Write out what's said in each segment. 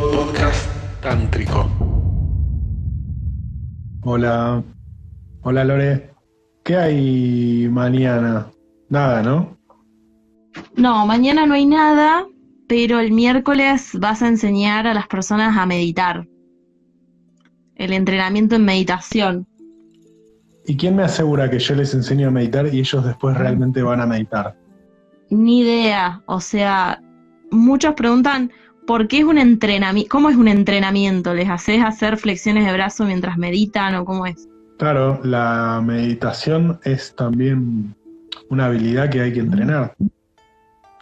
Podcast tántrico. Hola. Hola Lore. ¿Qué hay mañana? Nada, ¿no? No, mañana no hay nada, pero el miércoles vas a enseñar a las personas a meditar. El entrenamiento en meditación. ¿Y quién me asegura que yo les enseño a meditar y ellos después realmente van a meditar? Ni idea. O sea, muchos preguntan por qué es un entrenamiento, cómo es un entrenamiento. ¿Les haces hacer flexiones de brazo mientras meditan o cómo es? Claro, la meditación es también una habilidad que hay que entrenar.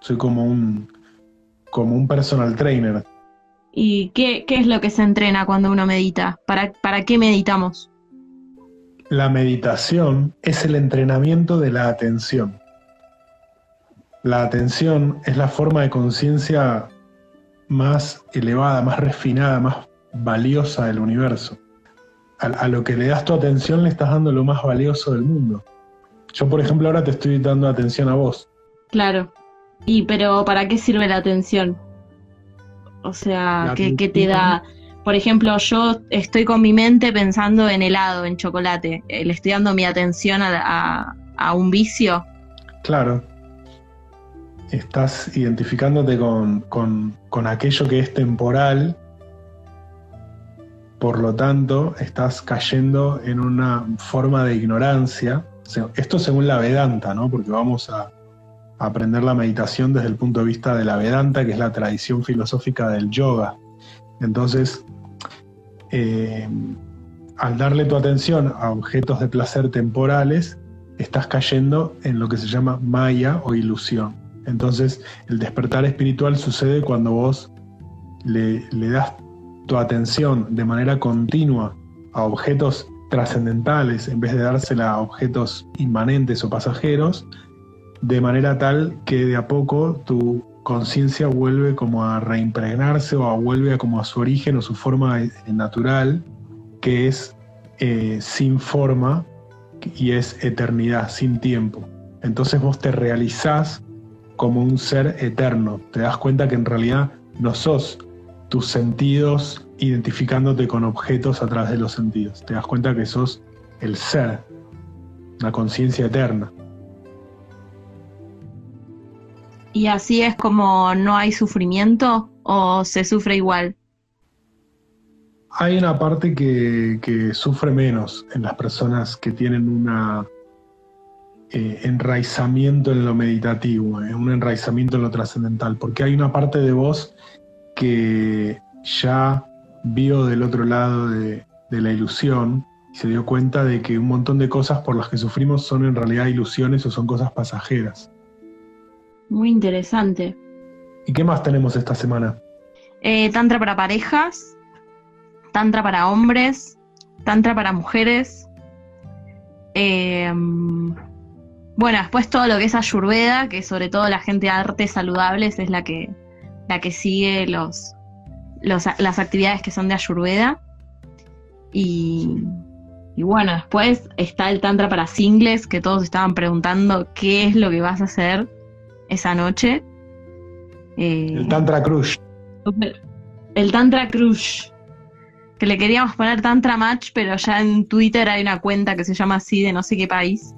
Soy como un, como un personal trainer. ¿Y qué, qué es lo que se entrena cuando uno medita? ¿Para, ¿Para qué meditamos? La meditación es el entrenamiento de la atención. La atención es la forma de conciencia más elevada, más refinada, más valiosa del universo. A, a, lo que le das tu atención le estás dando lo más valioso del mundo. Yo, por ejemplo, ahora te estoy dando atención a vos. Claro. Y pero ¿para qué sirve la atención? O sea, ¿qué, ¿qué, te da? Por ejemplo, yo estoy con mi mente pensando en helado, en chocolate. Eh, ¿Le estoy dando mi atención a, a, a un vicio? Claro. Estás identificándote con, con, con aquello que es temporal por lo tanto, estás cayendo en una forma de ignorancia. Esto según la Vedanta, ¿no? Porque vamos a aprender la meditación desde el punto de vista de la Vedanta, que es la tradición filosófica del yoga. Entonces, eh, al darle tu atención a objetos de placer temporales, estás cayendo en lo que se llama maya o ilusión. Entonces, el despertar espiritual sucede cuando vos le, das tu atención de manera continua a objetos trascendentales en vez de dársela a objetos inmanentes o pasajeros, de manera tal que de a poco tu conciencia vuelve como a reimpregnarse o a vuelve a como a su origen o su forma natural, que es eh, sin forma y es eternidad, sin tiempo. Entonces vos te realizás como un ser eterno, te das cuenta que en realidad no sos tus sentidos identificándote con objetos a través de los sentidos. Te das cuenta que sos el ser, la conciencia eterna. ¿Y así es como no hay sufrimiento o se sufre igual? Hay una parte que, que sufre menos en las personas que tienen un eh, enraizamiento en lo meditativo, eh, un enraizamiento en lo trascendental, porque hay una parte de vos que ya vio del otro lado de, de la ilusión y se dio cuenta de que un montón de cosas por las que sufrimos son en realidad ilusiones o son cosas pasajeras. Muy interesante. ¿Y qué más tenemos esta semana? Eh, tantra para parejas, tantra para hombres, tantra para mujeres. Eh, bueno, después todo lo que es ayurveda, que sobre todo la gente de artes saludables es la que, la que sigue los, los, las actividades que son de ayurveda. Y, y bueno, después está el tantra para singles, que todos estaban preguntando qué es lo que vas a hacer esa noche. Eh, el Tantra Crush. El Tantra Crush. Que le queríamos poner Tantra Match, pero ya en Twitter hay una cuenta que se llama así de no sé qué país.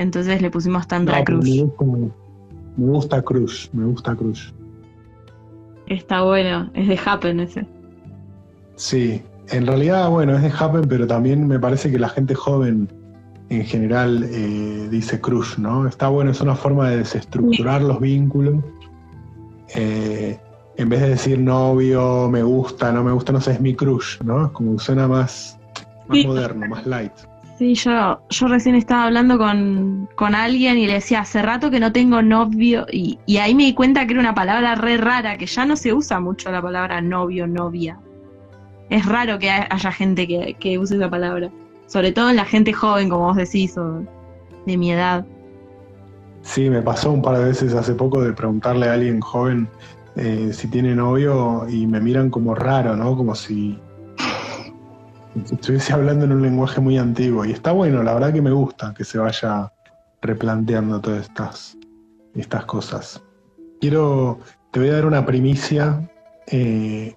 Entonces le pusimos Tantra no, Crush. Me gusta, me gusta Crush, me gusta Crush. Está bueno, es de Happen ese. Sí, en realidad, bueno, es de Happen, pero también me parece que la gente joven en general eh, dice crush, ¿no? Está bueno, es una forma de desestructurar sí. los vínculos. Eh, en vez de decir novio, me gusta, no me gusta, no sé, es mi crush, ¿no? Es como suena más, más sí. moderno, más light. Sí, yo, yo recién estaba hablando con, con, alguien y le decía, hace rato que no tengo novio, y, y, ahí me di cuenta que era una palabra re rara, que ya no se usa mucho la palabra novio, novia. Es raro que haya gente que, que use esa palabra sobre todo en la gente joven, como vos decís, o de mi edad. Sí, me pasó un par de veces hace poco de preguntarle a alguien joven eh, si tiene novio y me miran como raro, ¿no? Como si, estuviese hablando en un lenguaje muy antiguo. Y está bueno, la verdad que me gusta que se vaya replanteando todas estas, estas cosas. Quiero, te voy a dar una primicia. Eh,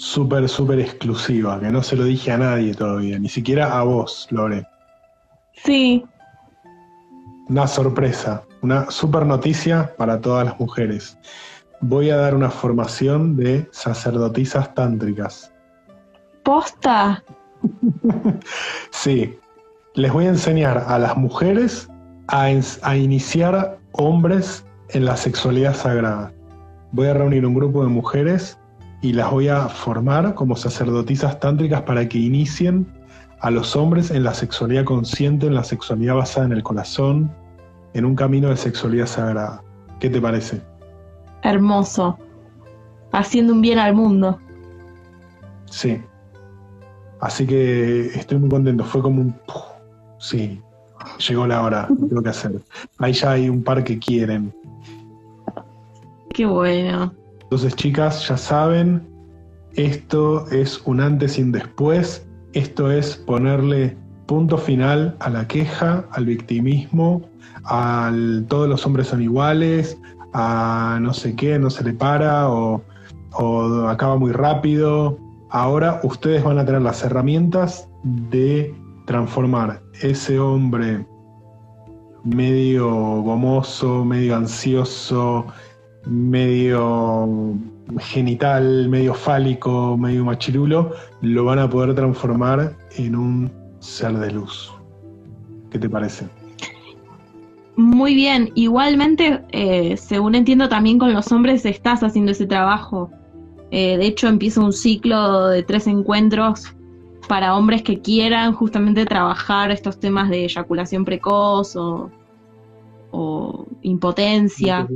súper, súper exclusiva, que no se lo dije a nadie todavía, ni siquiera a vos, Lore. Sí. Una sorpresa, una super noticia para todas las mujeres. Voy a dar una formación de sacerdotisas tántricas. ¿Posta? sí, les voy a enseñar a las mujeres a, a iniciar hombres en la sexualidad sagrada. Voy a reunir un grupo de mujeres y las voy a formar como sacerdotisas tántricas para que inicien a los hombres en la sexualidad consciente, en la sexualidad basada en el corazón, en un camino de sexualidad sagrada. ¿Qué te parece? Hermoso. Haciendo un bien al mundo. Sí. Así que estoy muy contento. Fue como un... Sí, llegó la hora, tengo que hacer. Ahí ya hay un par que quieren. Qué bueno. Entonces, chicas, ya saben, esto es un antes y un después. Esto es ponerle punto final a la queja, al victimismo, al todos los hombres son iguales, a no sé qué, no se le para o, o acaba muy rápido. Ahora ustedes van a tener las herramientas de transformar ese hombre medio gomoso, medio ansioso, medio genital, medio fálico, medio machirulo, lo van a poder transformar en un ser de luz. ¿Qué te parece? Muy bien, igualmente, eh, según entiendo también con los hombres estás haciendo ese trabajo. Eh, de hecho, empieza un ciclo de tres encuentros para hombres que quieran justamente trabajar estos temas de eyaculación precoz o, impotencia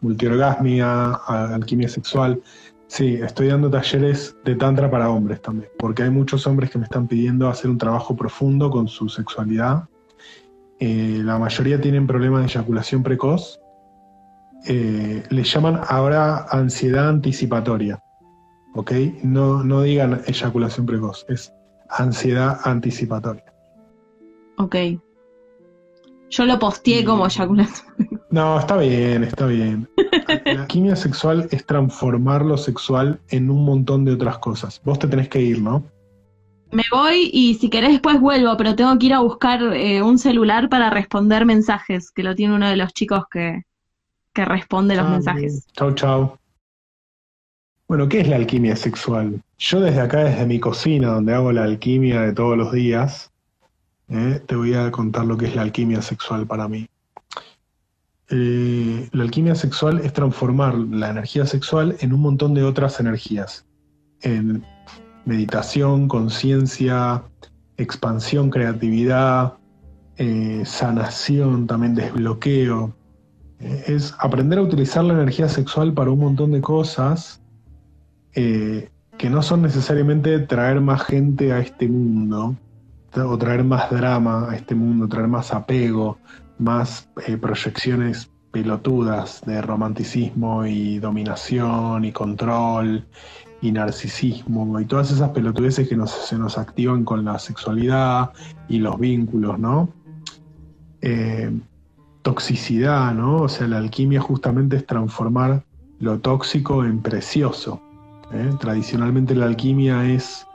multiorgasmia, alquimia sexual. Sí, estoy dando talleres de tantra para hombres también, porque hay muchos hombres que me están pidiendo hacer un trabajo profundo con su sexualidad. Eh, la mayoría tienen problemas de eyaculación precoz. Eh, le llaman ahora ansiedad anticipatoria. ¿Ok? No, no digan eyaculación precoz, es ansiedad anticipatoria. Ok. Yo lo posteé como eyaculación no, está bien, está bien. La química sexual es transformar lo sexual en un montón de otras cosas. Vos te tenés que ir, ¿no? Me voy y si querés después vuelvo, pero tengo que ir a buscar eh, un celular para responder mensajes, que lo tiene uno de los chicos que, que responde los ah, mensajes. Chau, chau. Bueno, ¿qué es la alquimia sexual? Yo desde acá, desde mi cocina, donde hago la alquimia de todos los días, eh, te voy a contar lo que es la alquimia sexual para mí. Eh, la alquimia sexual es transformar la energía sexual en un montón de otras energías, en meditación, conciencia, expansión, creatividad, eh, sanación, también desbloqueo. Eh, es aprender a utilizar la energía sexual para un montón de cosas que no son necesariamente traer más gente a este mundo, o traer más drama a este mundo, traer más apego, más eh, proyecciones pelotudas de romanticismo y dominación y control y narcisismo y todas esas pelotudeces que se nos activan con la sexualidad y los vínculos, ¿no? Eh, toxicidad, ¿no? O sea, la alquimia justamente es transformar lo tóxico en precioso. ¿eh? Tradicionalmente la alquimia es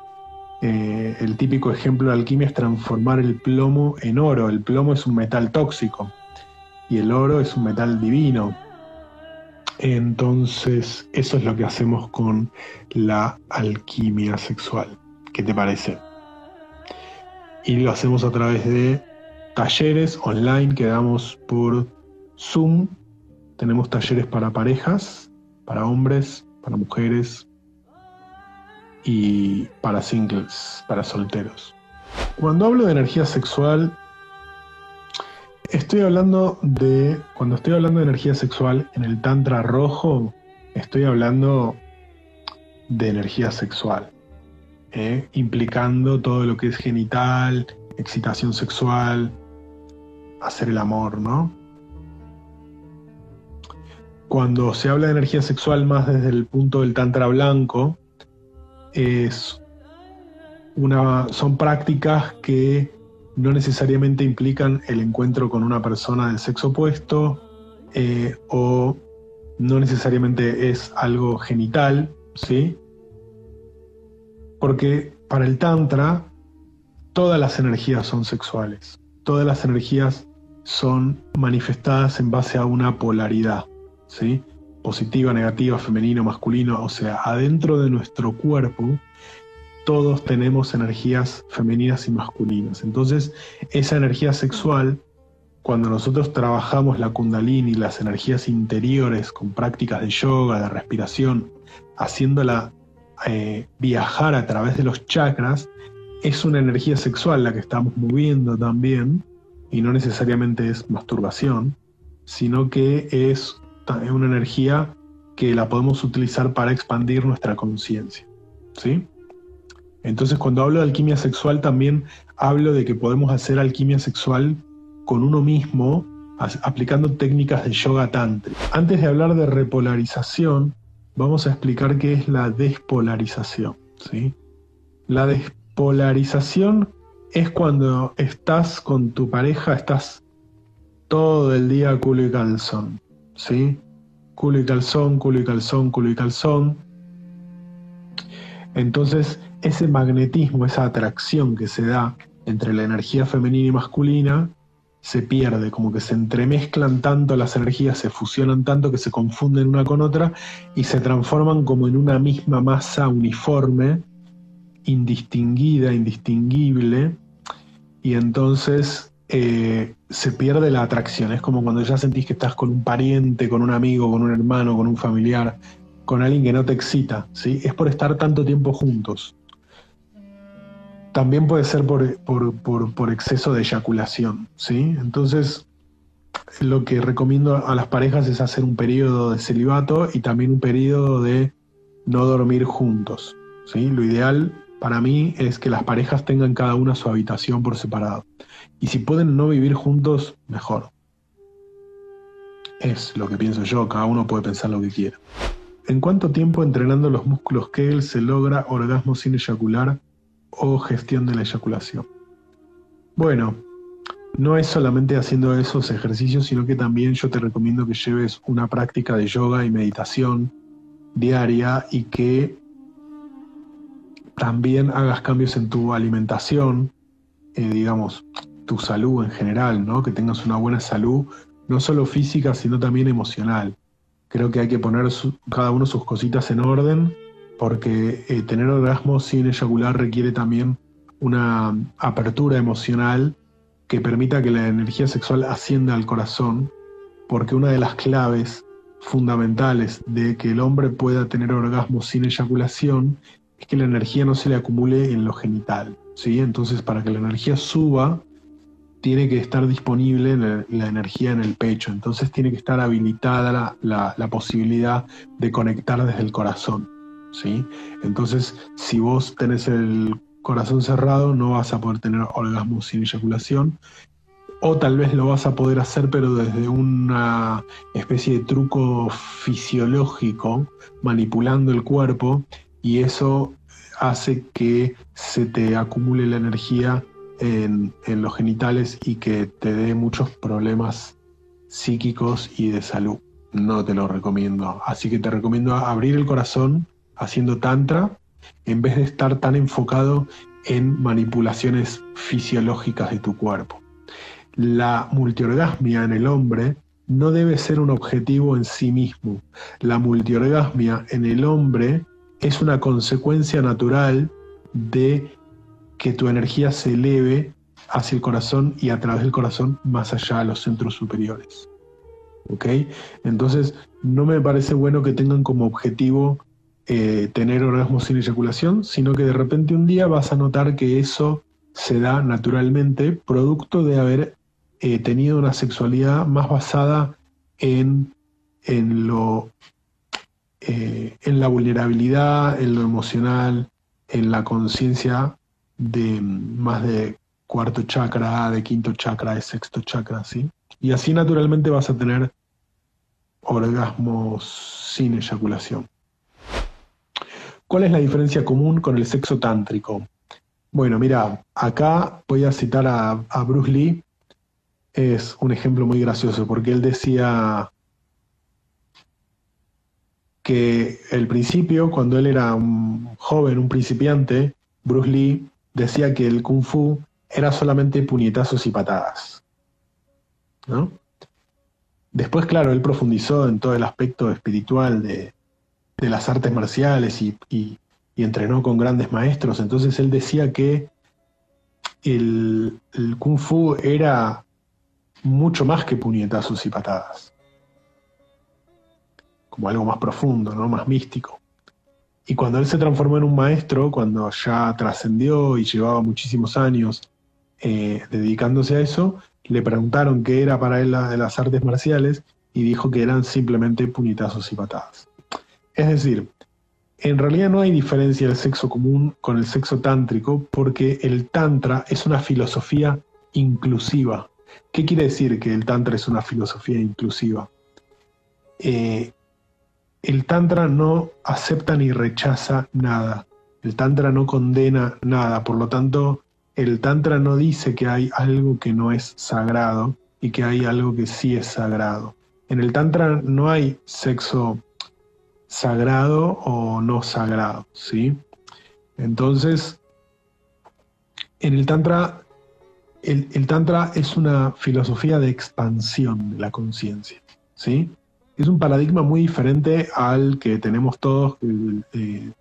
eh, el típico ejemplo de alquimia es transformar el plomo en oro. El plomo es un metal tóxico y el oro es un metal divino. Entonces, eso es lo que hacemos con la alquimia sexual. ¿Qué te parece? Y lo hacemos a través de talleres online que damos por Zoom. Tenemos talleres para parejas, para hombres, para mujeres, y para singles, para solteros. Cuando hablo de energía sexual, estoy hablando de, cuando estoy hablando de energía sexual en el Tantra rojo, estoy hablando de energía sexual, ¿eh? implicando todo lo que es genital, excitación sexual, hacer el amor, ¿no? Cuando se habla de energía sexual más desde el punto del Tantra blanco, es una, son prácticas que no necesariamente implican el encuentro con una persona del sexo opuesto eh, o no necesariamente es algo genital, ¿sí? Porque para el Tantra, todas las energías son sexuales. Todas las energías son manifestadas en base a una polaridad, ¿sí? Positiva, negativa, femenino, masculino. O sea, adentro de nuestro cuerpo todos tenemos energías femeninas y masculinas. Entonces, esa energía sexual, cuando nosotros trabajamos la kundalini, las energías interiores con prácticas de yoga, de respiración, haciéndola eh, viajar a través de los chakras, es una energía sexual la que estamos moviendo también, y no necesariamente es masturbación, sino que es una energía que la podemos utilizar para expandir nuestra conciencia. ¿Sí? Entonces cuando hablo de alquimia sexual también hablo de que podemos hacer alquimia sexual con uno mismo aplicando técnicas de yoga tantra. Antes de hablar de repolarización, vamos a explicar qué es la despolarización. ¿sí? La despolarización es cuando estás con tu pareja, estás todo el día culo y calzón. ¿sí? Culo y calzón, culo y calzón, culo y calzón. Entonces ese magnetismo, esa atracción que se da entre la energía femenina y masculina, se pierde, como que se entremezclan tanto las energías, se fusionan tanto que se confunden una con otra y se transforman como en una misma masa uniforme, indistinguida, indistinguible, y entonces eh, se pierde la atracción. Es como cuando ya sentís que estás con un pariente, con un amigo, con un hermano, con un familiar, con alguien que no te excita, ¿sí? Es por estar tanto tiempo juntos. También puede ser por, exceso de eyaculación, ¿sí? Entonces, lo que recomiendo a las parejas es hacer un periodo de celibato y también un periodo de no dormir juntos, ¿sí? Lo ideal para mí es que las parejas tengan cada una su habitación por separado. Y si pueden no vivir juntos, mejor. Es lo que pienso yo, cada uno puede pensar lo que quiera. ¿En cuánto tiempo entrenando los músculos Kegel se logra orgasmo sin eyacular o gestión de la eyaculación. Bueno, no es solamente haciendo esos ejercicios, sino que también yo te recomiendo que lleves una práctica de yoga y meditación diaria y que también hagas cambios en tu alimentación, eh, digamos, tu salud en general, ¿no? Que tengas una buena salud, no solo física, sino también emocional. Creo que hay que poner cada uno sus cositas en orden porque eh, tener orgasmo sin eyacular requiere también una apertura emocional que permita que la energía sexual ascienda al corazón, porque una de las claves fundamentales de que el hombre pueda tener orgasmo sin eyaculación es que la energía no se le acumule en lo genital. ¿sí? Entonces, para que la energía suba, tiene que estar disponible la, energía en el pecho. Entonces, tiene que estar habilitada la posibilidad de conectar desde el corazón. ¿sí? Entonces, si vos tenés el corazón cerrado, no vas a poder tener orgasmo sin eyaculación. O tal vez lo vas a poder hacer, pero desde una especie de truco fisiológico, manipulando el cuerpo, y eso hace que se te acumule la energía en, en los genitales y que te dé muchos problemas psíquicos y de salud. No te lo recomiendo. Así que te recomiendo abrir el corazón haciendo tantra en vez de estar tan enfocado en manipulaciones fisiológicas de tu cuerpo. La multiorgasmia en el hombre no debe ser un objetivo en sí mismo. La multiorgasmia en el hombre es una consecuencia natural de que tu energía se eleve hacia el corazón y a través del corazón más allá a los centros superiores. ¿Ok? Entonces, no me parece bueno que tengan como objetivo eh, tener orgasmo sin eyaculación, sino que de repente un día vas a notar que eso se da naturalmente producto de haber eh, tenido una sexualidad más basada en, en lo eh, en la vulnerabilidad, en lo emocional, en la conciencia de más de cuarto chakra, de quinto chakra, de sexto chakra, ¿sí? Y así naturalmente vas a tener orgasmos sin eyaculación. ¿Cuál es la diferencia común con el sexo tántrico? Bueno, mira, acá voy a citar a, Bruce Lee. Es un ejemplo muy gracioso porque él decía, que el principio, cuando él era un joven, un principiante, Bruce Lee decía que el kung fu era solamente puñetazos y patadas. ¿no? Después, claro, él profundizó en todo el aspecto espiritual de, las artes marciales y, entrenó con grandes maestros. Entonces él decía que el kung fu era mucho más que puñetazos y patadas. Como algo más profundo, ¿no? Más místico. Y cuando él se transformó en un maestro, cuando ya trascendió y llevaba muchísimos años eh, dedicándose a eso, le preguntaron qué era para él la, de las artes marciales y dijo que eran simplemente puñetazos y patadas. Es decir, en realidad no hay diferencia del sexo común con el sexo tántrico porque el tantra es una filosofía inclusiva. ¿Qué quiere decir que el tantra es una filosofía inclusiva? Eh, el tantra no acepta ni rechaza nada. El tantra no condena nada. Por lo tanto, el tantra no dice que hay algo que no es sagrado y que hay algo que sí es sagrado. En el tantra no hay sexo sagrado o no sagrado, ¿sí? Entonces, en el tantra, el, el tantra es una filosofía de expansión de la conciencia, ¿sí? Es un paradigma muy diferente al que tenemos todos, eh,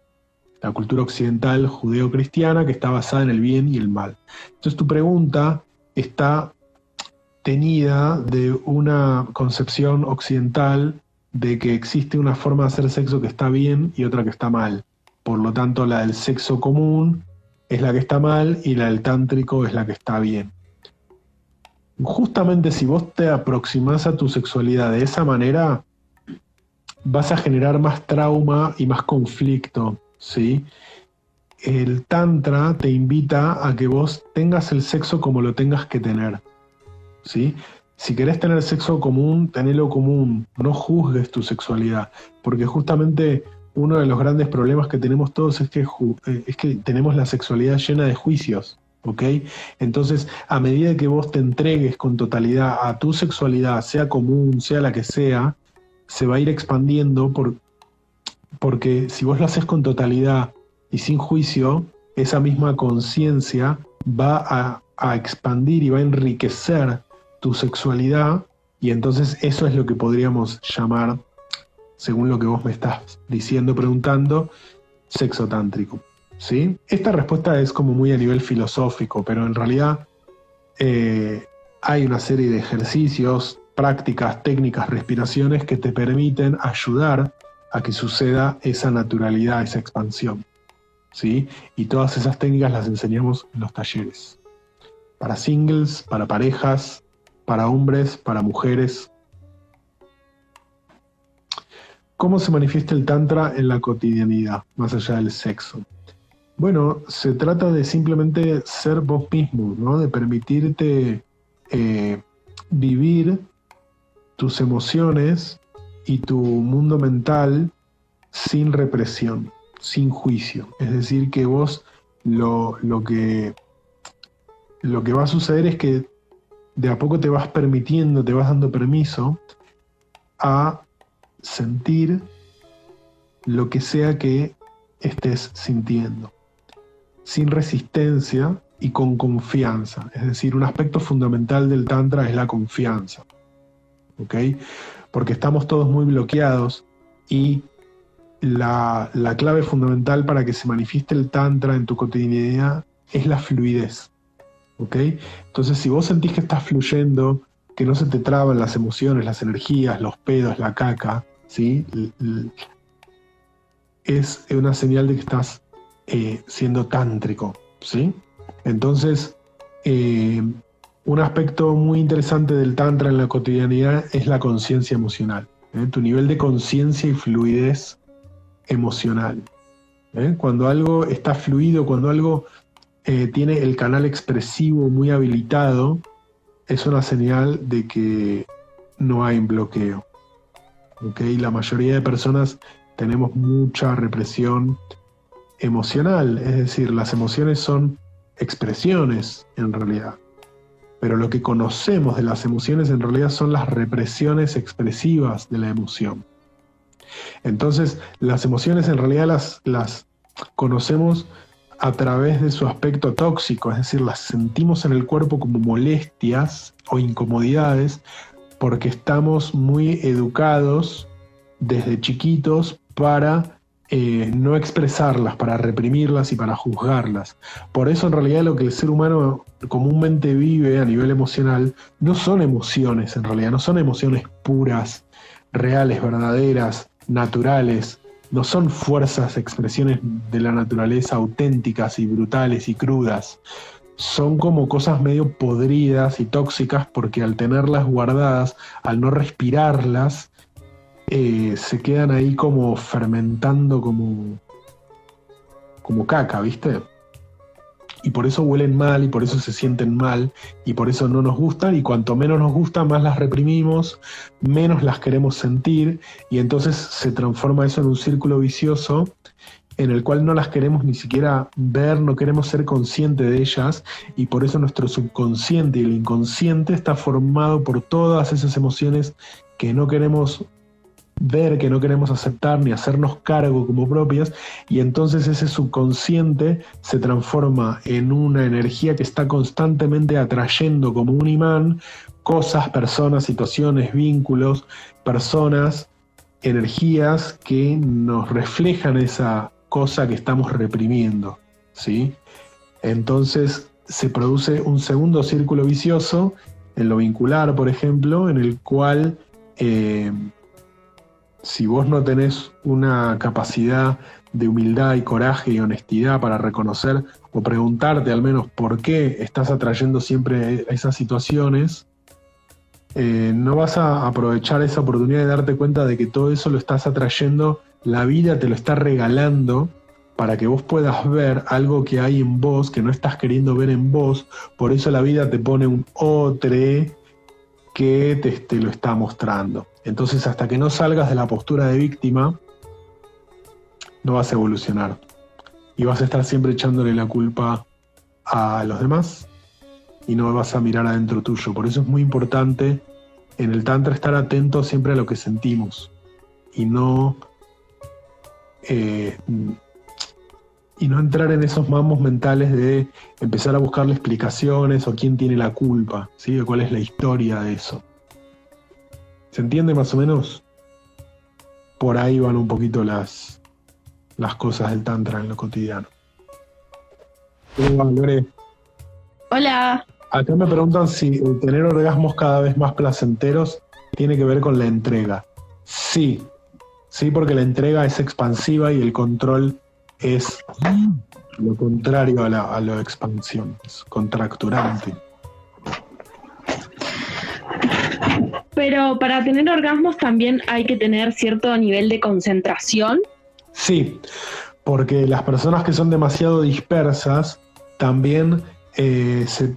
la cultura occidental judeo-cristiana, que está basada en el bien y el mal. Entonces tu pregunta está tenida de una concepción occidental de que existe una forma de hacer sexo que está bien y otra que está mal. Por lo tanto, la del sexo común es la que está mal y la del tántrico es la que está bien justamente si vos te aproximás a tu sexualidad de esa manera, vas a generar más trauma y más conflicto, ¿sí? El tantra te invita a que vos tengas el sexo como lo tengas que tener, ¿sí? Si querés tener sexo común, tenelo común, no juzgues tu sexualidad, porque justamente uno de los grandes problemas que tenemos todos es que, eh, es que tenemos la sexualidad llena de juicios, ¿ok? Entonces, a medida que vos te entregues con totalidad a tu sexualidad, sea común, sea la que sea, se va a ir expandiendo por, porque si vos lo haces con totalidad y sin juicio, esa misma conciencia va a, a expandir y va a enriquecer tu sexualidad y entonces eso es lo que podríamos llamar, según lo que vos me estás diciendo, preguntando, sexo tántrico. Esta respuesta es como muy a nivel filosófico, pero en realidad eh, hay una serie de ejercicios, prácticas, técnicas, respiraciones que te permiten ayudar a que suceda esa naturalidad, esa expansión. ¿sí? Y todas esas técnicas las enseñamos en los talleres. Para singles, para parejas, para hombres, para mujeres. ¿Cómo se manifiesta el Tantra en la cotidianidad, más allá del sexo? Bueno, se trata de simplemente ser vos mismo, ¿no? De permitirte eh, vivir tus emociones y tu mundo mental sin represión, sin juicio. Es decir, que vos lo, lo, que, lo que va a suceder es que de a poco te vas permitiendo, te vas dando permiso a sentir lo que sea que estés sintiendo sin resistencia y con confianza. Es decir, un aspecto fundamental del Tantra es la confianza. ¿Ok? Porque estamos todos muy bloqueados y la, clave fundamental para que se manifieste el Tantra en tu cotidianidad es la fluidez. ¿Ok? Entonces, si vos sentís que estás fluyendo, que no se te traban las emociones, las energías, los pedos, la caca, ¿sí? Es una señal de que estás eh, siendo tántrico, ¿sí? Entonces, eh, un aspecto muy interesante del tantra en la cotidianidad es la conciencia emocional, ¿eh? tu nivel de conciencia y fluidez emocional. Cuando algo está fluido, cuando algo tiene el canal expresivo muy habilitado, es una señal de que no hay bloqueo. ¿okay? La mayoría de personas tenemos mucha represión emocional, es decir, las emociones son expresiones en realidad, pero lo que conocemos de las emociones en realidad son las represiones expresivas de la emoción. Entonces, las emociones en realidad las, las conocemos a través de su aspecto tóxico, es decir, las sentimos en el cuerpo como molestias o incomodidades porque estamos muy educados desde chiquitos para eh, no expresarlas, para reprimirlas y para juzgarlas. Por eso en realidad lo que el ser humano comúnmente vive a nivel emocional no son emociones, en realidad no son emociones puras, reales, verdaderas, naturales, no son fuerzas, expresiones de la naturaleza auténticas y brutales y crudas. Son como cosas medio podridas y tóxicas porque al tenerlas guardadas, al no respirarlas, eh, se quedan ahí como fermentando como, como caca, ¿viste? Y por eso huelen mal y por eso se sienten mal y por eso no nos gustan y cuanto menos nos gustan, más las reprimimos, menos las queremos sentir y entonces se transforma eso en un círculo vicioso en el cual no las queremos ni siquiera ver, no queremos ser conscientes de ellas y por eso nuestro subconsciente y el inconsciente está formado por todas esas emociones que no queremos ver que no queremos aceptar ni hacernos cargo como propias y entonces ese subconsciente se transforma en una energía que está constantemente atrayendo como un imán cosas, personas, situaciones, vínculos, personas, energías que nos reflejan esa cosa que estamos reprimiendo, ¿sí? Entonces se produce un segundo círculo vicioso en lo vincular, por ejemplo, en el cual eh, si vos no tenés una capacidad de humildad y coraje y honestidad para reconocer o preguntarte al menos por qué estás atrayendo siempre esas situaciones, eh, no vas a aprovechar esa oportunidad de darte cuenta de que todo eso lo estás atrayendo, la vida te lo está regalando para que vos puedas ver algo que hay en vos, que no estás queriendo ver en vos, por eso la vida te pone un otro que te lo está mostrando. Entonces, hasta que no salgas de la postura de víctima, no vas a evolucionar. Y vas a estar siempre echándole la culpa a los demás y no vas a mirar adentro tuyo. Por eso es muy importante en el Tantra estar atento siempre a lo que sentimos y no, eh, y no entrar en esos mamos mentales de empezar a buscarle explicaciones o quién tiene la culpa, ¿sí? o cuál es la historia de eso. ¿Se entiende más o menos? Por ahí van un poquito las, las cosas del Tantra en lo cotidiano. Hola. Acá me preguntan si tener orgasmos cada vez más placenteros tiene que ver con la entrega. Sí, sí, porque la entrega es expansiva y el control es lo contrario a la, a expansión, es contracturante. Pero para tener orgasmos también hay que tener cierto nivel de concentración. Sí, porque las personas que son demasiado dispersas también eh, se,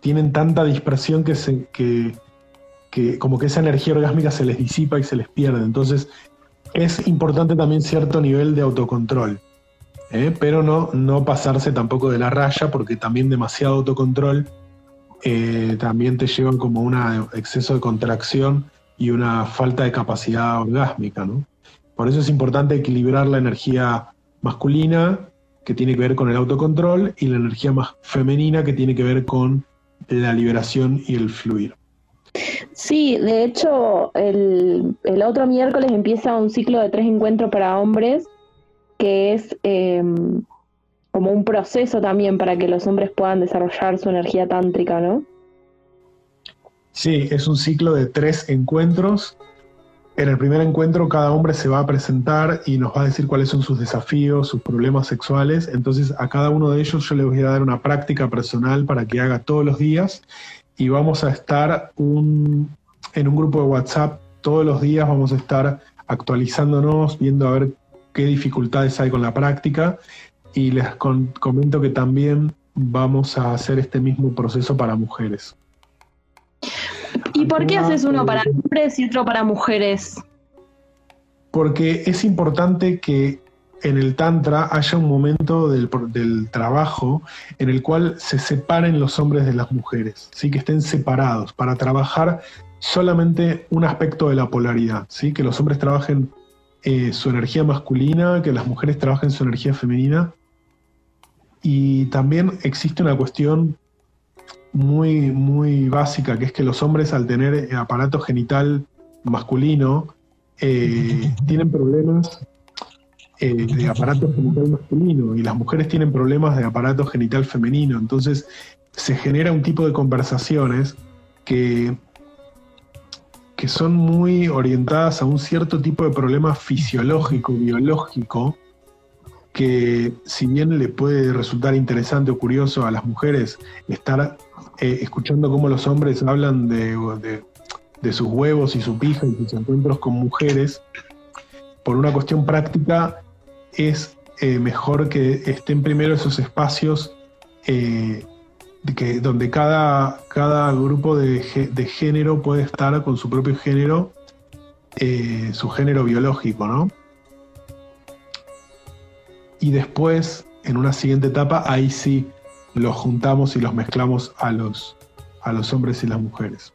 tienen tanta dispersión que, se, que, como que esa energía orgásmica se les disipa y se les pierde. Entonces es importante también cierto nivel de autocontrol. ¿Eh? Pero no, no pasarse tampoco de la raya porque también demasiado autocontrol eh, también te llevan como un exceso de contracción y una falta de capacidad orgásmica, ¿no? Por eso es importante equilibrar la energía masculina, que tiene que ver con el autocontrol, y la energía más femenina, que tiene que ver con la liberación y el fluir. Sí, de hecho, el, otro miércoles empieza un ciclo de tres encuentros para hombres, que es em, como un proceso también para que los hombres puedan desarrollar su energía tántrica, ¿no? Sí, es un ciclo de tres encuentros. En el primer encuentro cada hombre se va a presentar y nos va a decir cuáles son sus desafíos, sus problemas sexuales. Entonces a cada uno de ellos yo le voy a dar una práctica personal para que haga todos los días y vamos a estar un, en un grupo de WhatsApp todos los días, vamos a estar actualizándonos, viendo a ver qué dificultades hay con la práctica y les comento que también vamos a hacer este mismo proceso para mujeres. ¿Y por qué haces uno para hombres y otro para mujeres? Porque es importante que en el Tantra haya un momento del, trabajo en el cual se separen los hombres de las mujeres, ¿sí? que estén separados para trabajar solamente un aspecto de la polaridad, ¿sí? que los hombres trabajen eh, su energía masculina, que las mujeres trabajen su energía femenina. Y también existe una cuestión muy, muy básica, que es que los hombres al tener aparato genital masculino, eh, tienen problemas eh, de aparato genital masculino y las mujeres tienen problemas de aparato genital femenino. Entonces se genera un tipo de conversaciones que que son muy orientadas a un cierto tipo de problema fisiológico, biológico, que si bien le puede resultar interesante o curioso a las mujeres estar eh, escuchando cómo los hombres hablan de, sus huevos y su pija y sus encuentros con mujeres, por una cuestión práctica es eh, mejor que estén primero esos espacios eh, que, donde cada, cada grupo de, género puede estar con su propio género, eh, su género biológico, ¿no? Y después, en una siguiente etapa, ahí sí los juntamos y los mezclamos a los, a los hombres y las mujeres.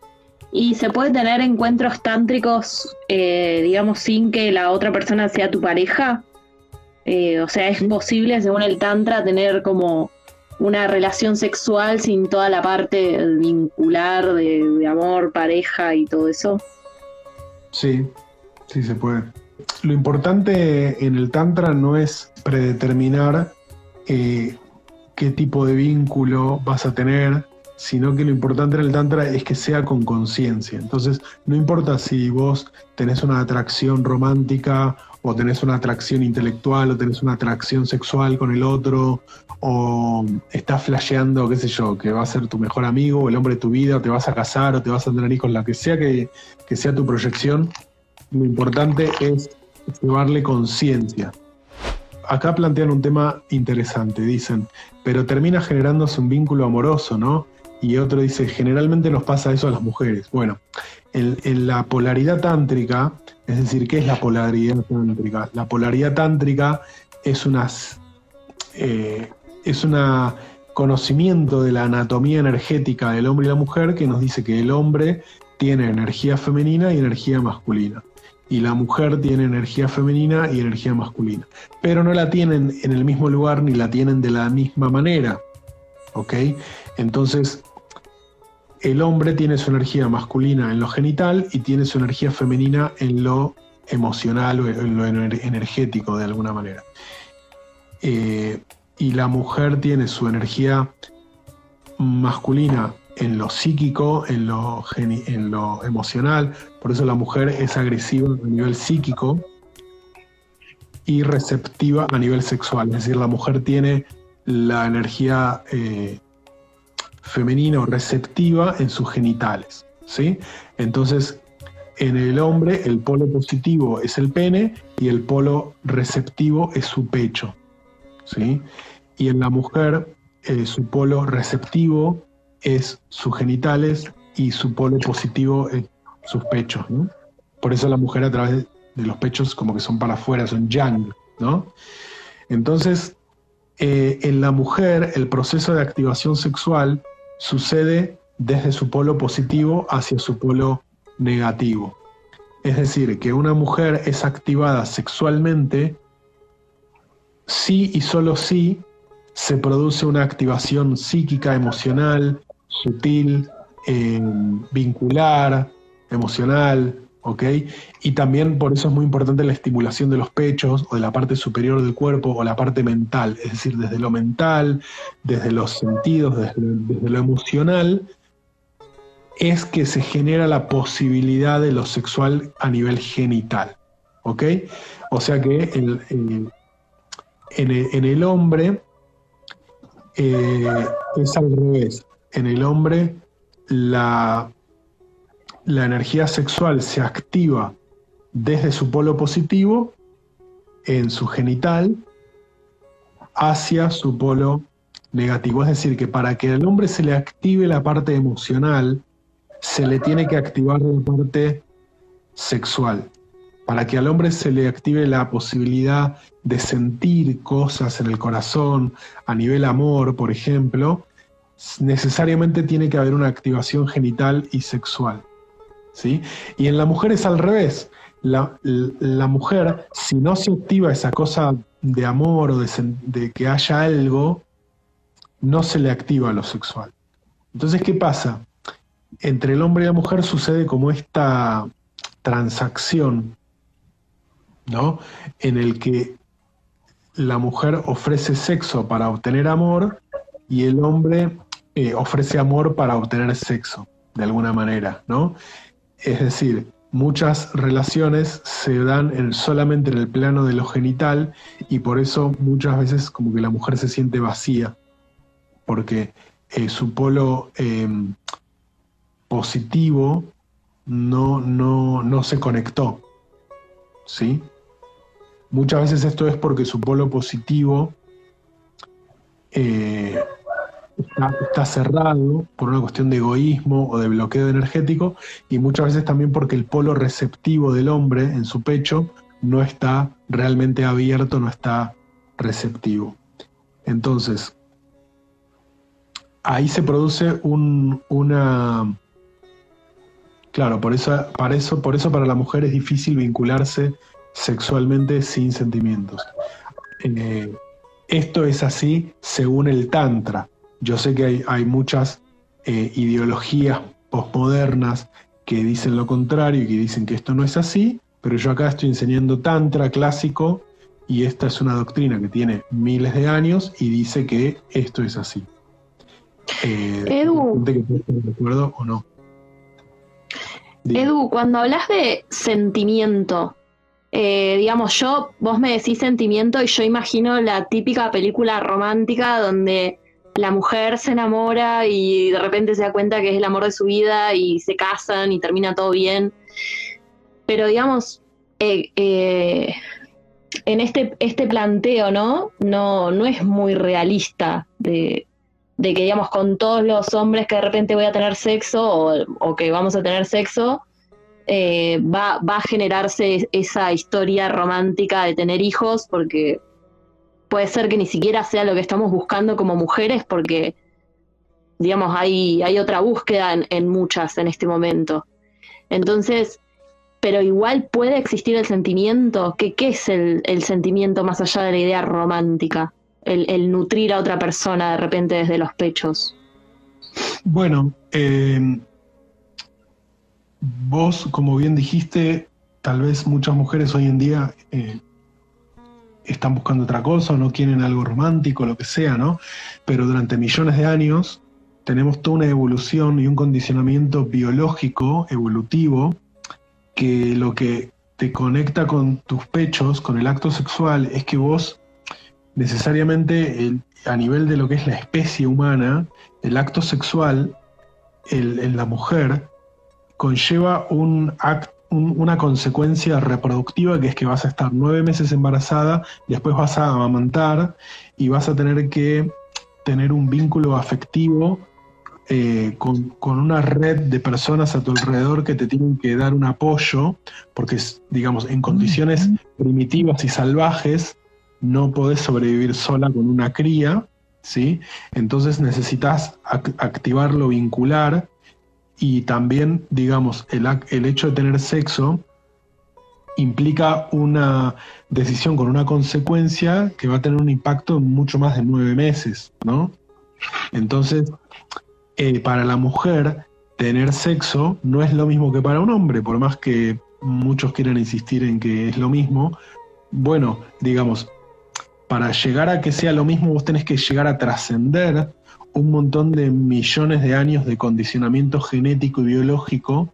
¿Y se puede tener encuentros tántricos, eh, digamos, sin que la otra persona sea tu pareja? Eh, o sea, ¿es posible, según el Tantra, tener como una relación sexual sin toda la parte vincular de, amor, pareja y todo eso? Sí, sí se puede. Lo importante en el Tantra no es predeterminar eh, qué tipo de vínculo vas a tener, sino que lo importante en el Tantra es que sea con conciencia. Entonces, no importa si vos tenés una atracción romántica o tenés una atracción intelectual o tenés una atracción sexual con el otro o estás flasheando, qué sé yo, que va a ser tu mejor amigo o el hombre de tu vida, o te vas a casar o te vas a tener hijos, la que sea que, sea tu proyección, lo importante es llevarle conciencia. Acá plantean un tema interesante, dicen, pero termina generándose un vínculo amoroso, ¿no? Y otro dice, generalmente nos pasa eso a las mujeres. Bueno, en, la polaridad tántrica, es decir, ¿qué es la polaridad tántrica? La polaridad tántrica es unas eh, es un conocimiento de la anatomía energética del hombre y la mujer que nos dice que el hombre tiene energía femenina y energía masculina. Y la mujer tiene energía femenina y energía masculina. Pero no la tienen en el mismo lugar ni la tienen de la misma manera. ¿Ok? Entonces, el hombre tiene su energía masculina en lo genital y tiene su energía femenina en lo emocional o en lo energético de alguna manera. Eh, y la mujer tiene su energía masculina en lo psíquico, en lo, en lo emocional, por eso la mujer es agresiva a nivel psíquico y receptiva a nivel sexual, es decir, la mujer tiene la energía eh, femenina o receptiva en sus genitales, ¿sí? Entonces, en el hombre el polo positivo es el pene y el polo receptivo es su pecho, ¿sí? y en la mujer eh, su polo receptivo es sus genitales y su polo positivo es sus pechos, ¿no? Por eso la mujer a través de los pechos como que son para afuera, son yang, ¿no? Entonces, eh, en la mujer el proceso de activación sexual sucede desde su polo positivo hacia su polo negativo. Es decir, que una mujer es activada sexualmente sí y solo sí se produce una activación psíquica, emocional, sutil, eh, vincular, emocional, ¿ok? Y también por eso es muy importante la estimulación de los pechos o de la parte superior del cuerpo o la parte mental, es decir, desde lo mental, desde los sentidos, desde, lo emocional, es que se genera la posibilidad de lo sexual a nivel genital, ¿ok? O sea que en el hombre eh, es al revés. En el hombre la, la energía sexual se activa desde su polo positivo en su genital hacia su polo negativo. Es decir, que para que al hombre se le active la parte emocional, se le tiene que activar la parte sexual para que al hombre se le active la posibilidad de sentir cosas en el corazón, a nivel amor, por ejemplo, necesariamente tiene que haber una activación genital y sexual. ¿Sí? Y en la mujer es al revés. la, la mujer, si no se activa esa cosa de amor o de, que haya algo, no se le activa lo sexual. Entonces, ¿qué pasa? Entre el hombre y la mujer sucede como esta transacción, ¿no? En el que la mujer ofrece sexo para obtener amor y el hombre eh, ofrece amor para obtener sexo, de alguna manera, ¿no? Es decir, muchas relaciones se dan solamente en el plano de lo genital y por eso muchas veces como que la mujer se siente vacía, porque eh, su polo em, positivo no, no, no se conectó, ¿sí? Muchas veces esto es porque su polo positivo eh, está, cerrado por una cuestión de egoísmo o de bloqueo energético y muchas veces también porque el polo receptivo del hombre en su pecho no está realmente abierto, no está receptivo. Entonces, ahí se produce un, una... Claro, por eso, para eso para la mujer es difícil vincularse sexualmente sin sentimientos. Eh, esto es así según el Tantra. Yo sé que hay, muchas eh, ideologías posmodernas que dicen lo contrario y que dicen que esto no es así, pero yo acá estoy enseñando Tantra clásico y esta es una doctrina que tiene miles de años y dice que esto es así. Eh, Edu. o no. Edu, cuando hablas de sentimiento, eh, digamos, yo, vos me decís sentimiento y yo imagino la típica película romántica donde la mujer se enamora y de repente se da cuenta que es el amor de su vida y se casan y termina todo bien. Pero digamos, eh, eh, en este, este planteo, ¿no? ¿no? No es muy realista de, que, digamos, con todos los hombres que de repente voy a tener sexo o, o que vamos a tener sexo, eh, va, va a generarse esa historia romántica de tener hijos, porque puede ser que ni siquiera sea lo que estamos buscando como mujeres, porque, digamos, hay, hay otra búsqueda en, muchas en este momento. Entonces, pero igual puede existir el sentimiento. ¿Qué, qué es el, sentimiento más allá de la idea romántica? El, nutrir a otra persona de repente desde los pechos. Bueno, eh, vos, como bien dijiste, tal vez muchas mujeres hoy en día eh, están buscando otra cosa o no quieren algo romántico, lo que sea, ¿no? Pero durante millones de años tenemos toda una evolución y un condicionamiento biológico, evolutivo, que lo que te conecta con tus pechos, con el acto sexual, es que vos necesariamente a nivel de lo que es la especie humana, el acto sexual en la mujer conlleva un una consecuencia reproductiva que es que vas a estar nueve meses embarazada, después vas a amamantar y vas a tener que tener un vínculo afectivo eh, con, una red de personas a tu alrededor que te tienen que dar un apoyo, porque digamos, en condiciones primitivas y salvajes no podés sobrevivir sola con una cría, ¿sí? Entonces necesitas activar lo vincular y también, digamos, el, el hecho de tener sexo implica una decisión con una consecuencia que va a tener un impacto en mucho más de nueve meses, ¿no? Entonces, eh, para la mujer, tener sexo no es lo mismo que para un hombre, por más que muchos quieran insistir en que es lo mismo. Bueno, digamos, para llegar a que sea lo mismo, vos tenés que llegar a trascender un montón de millones de años de condicionamiento genético y biológico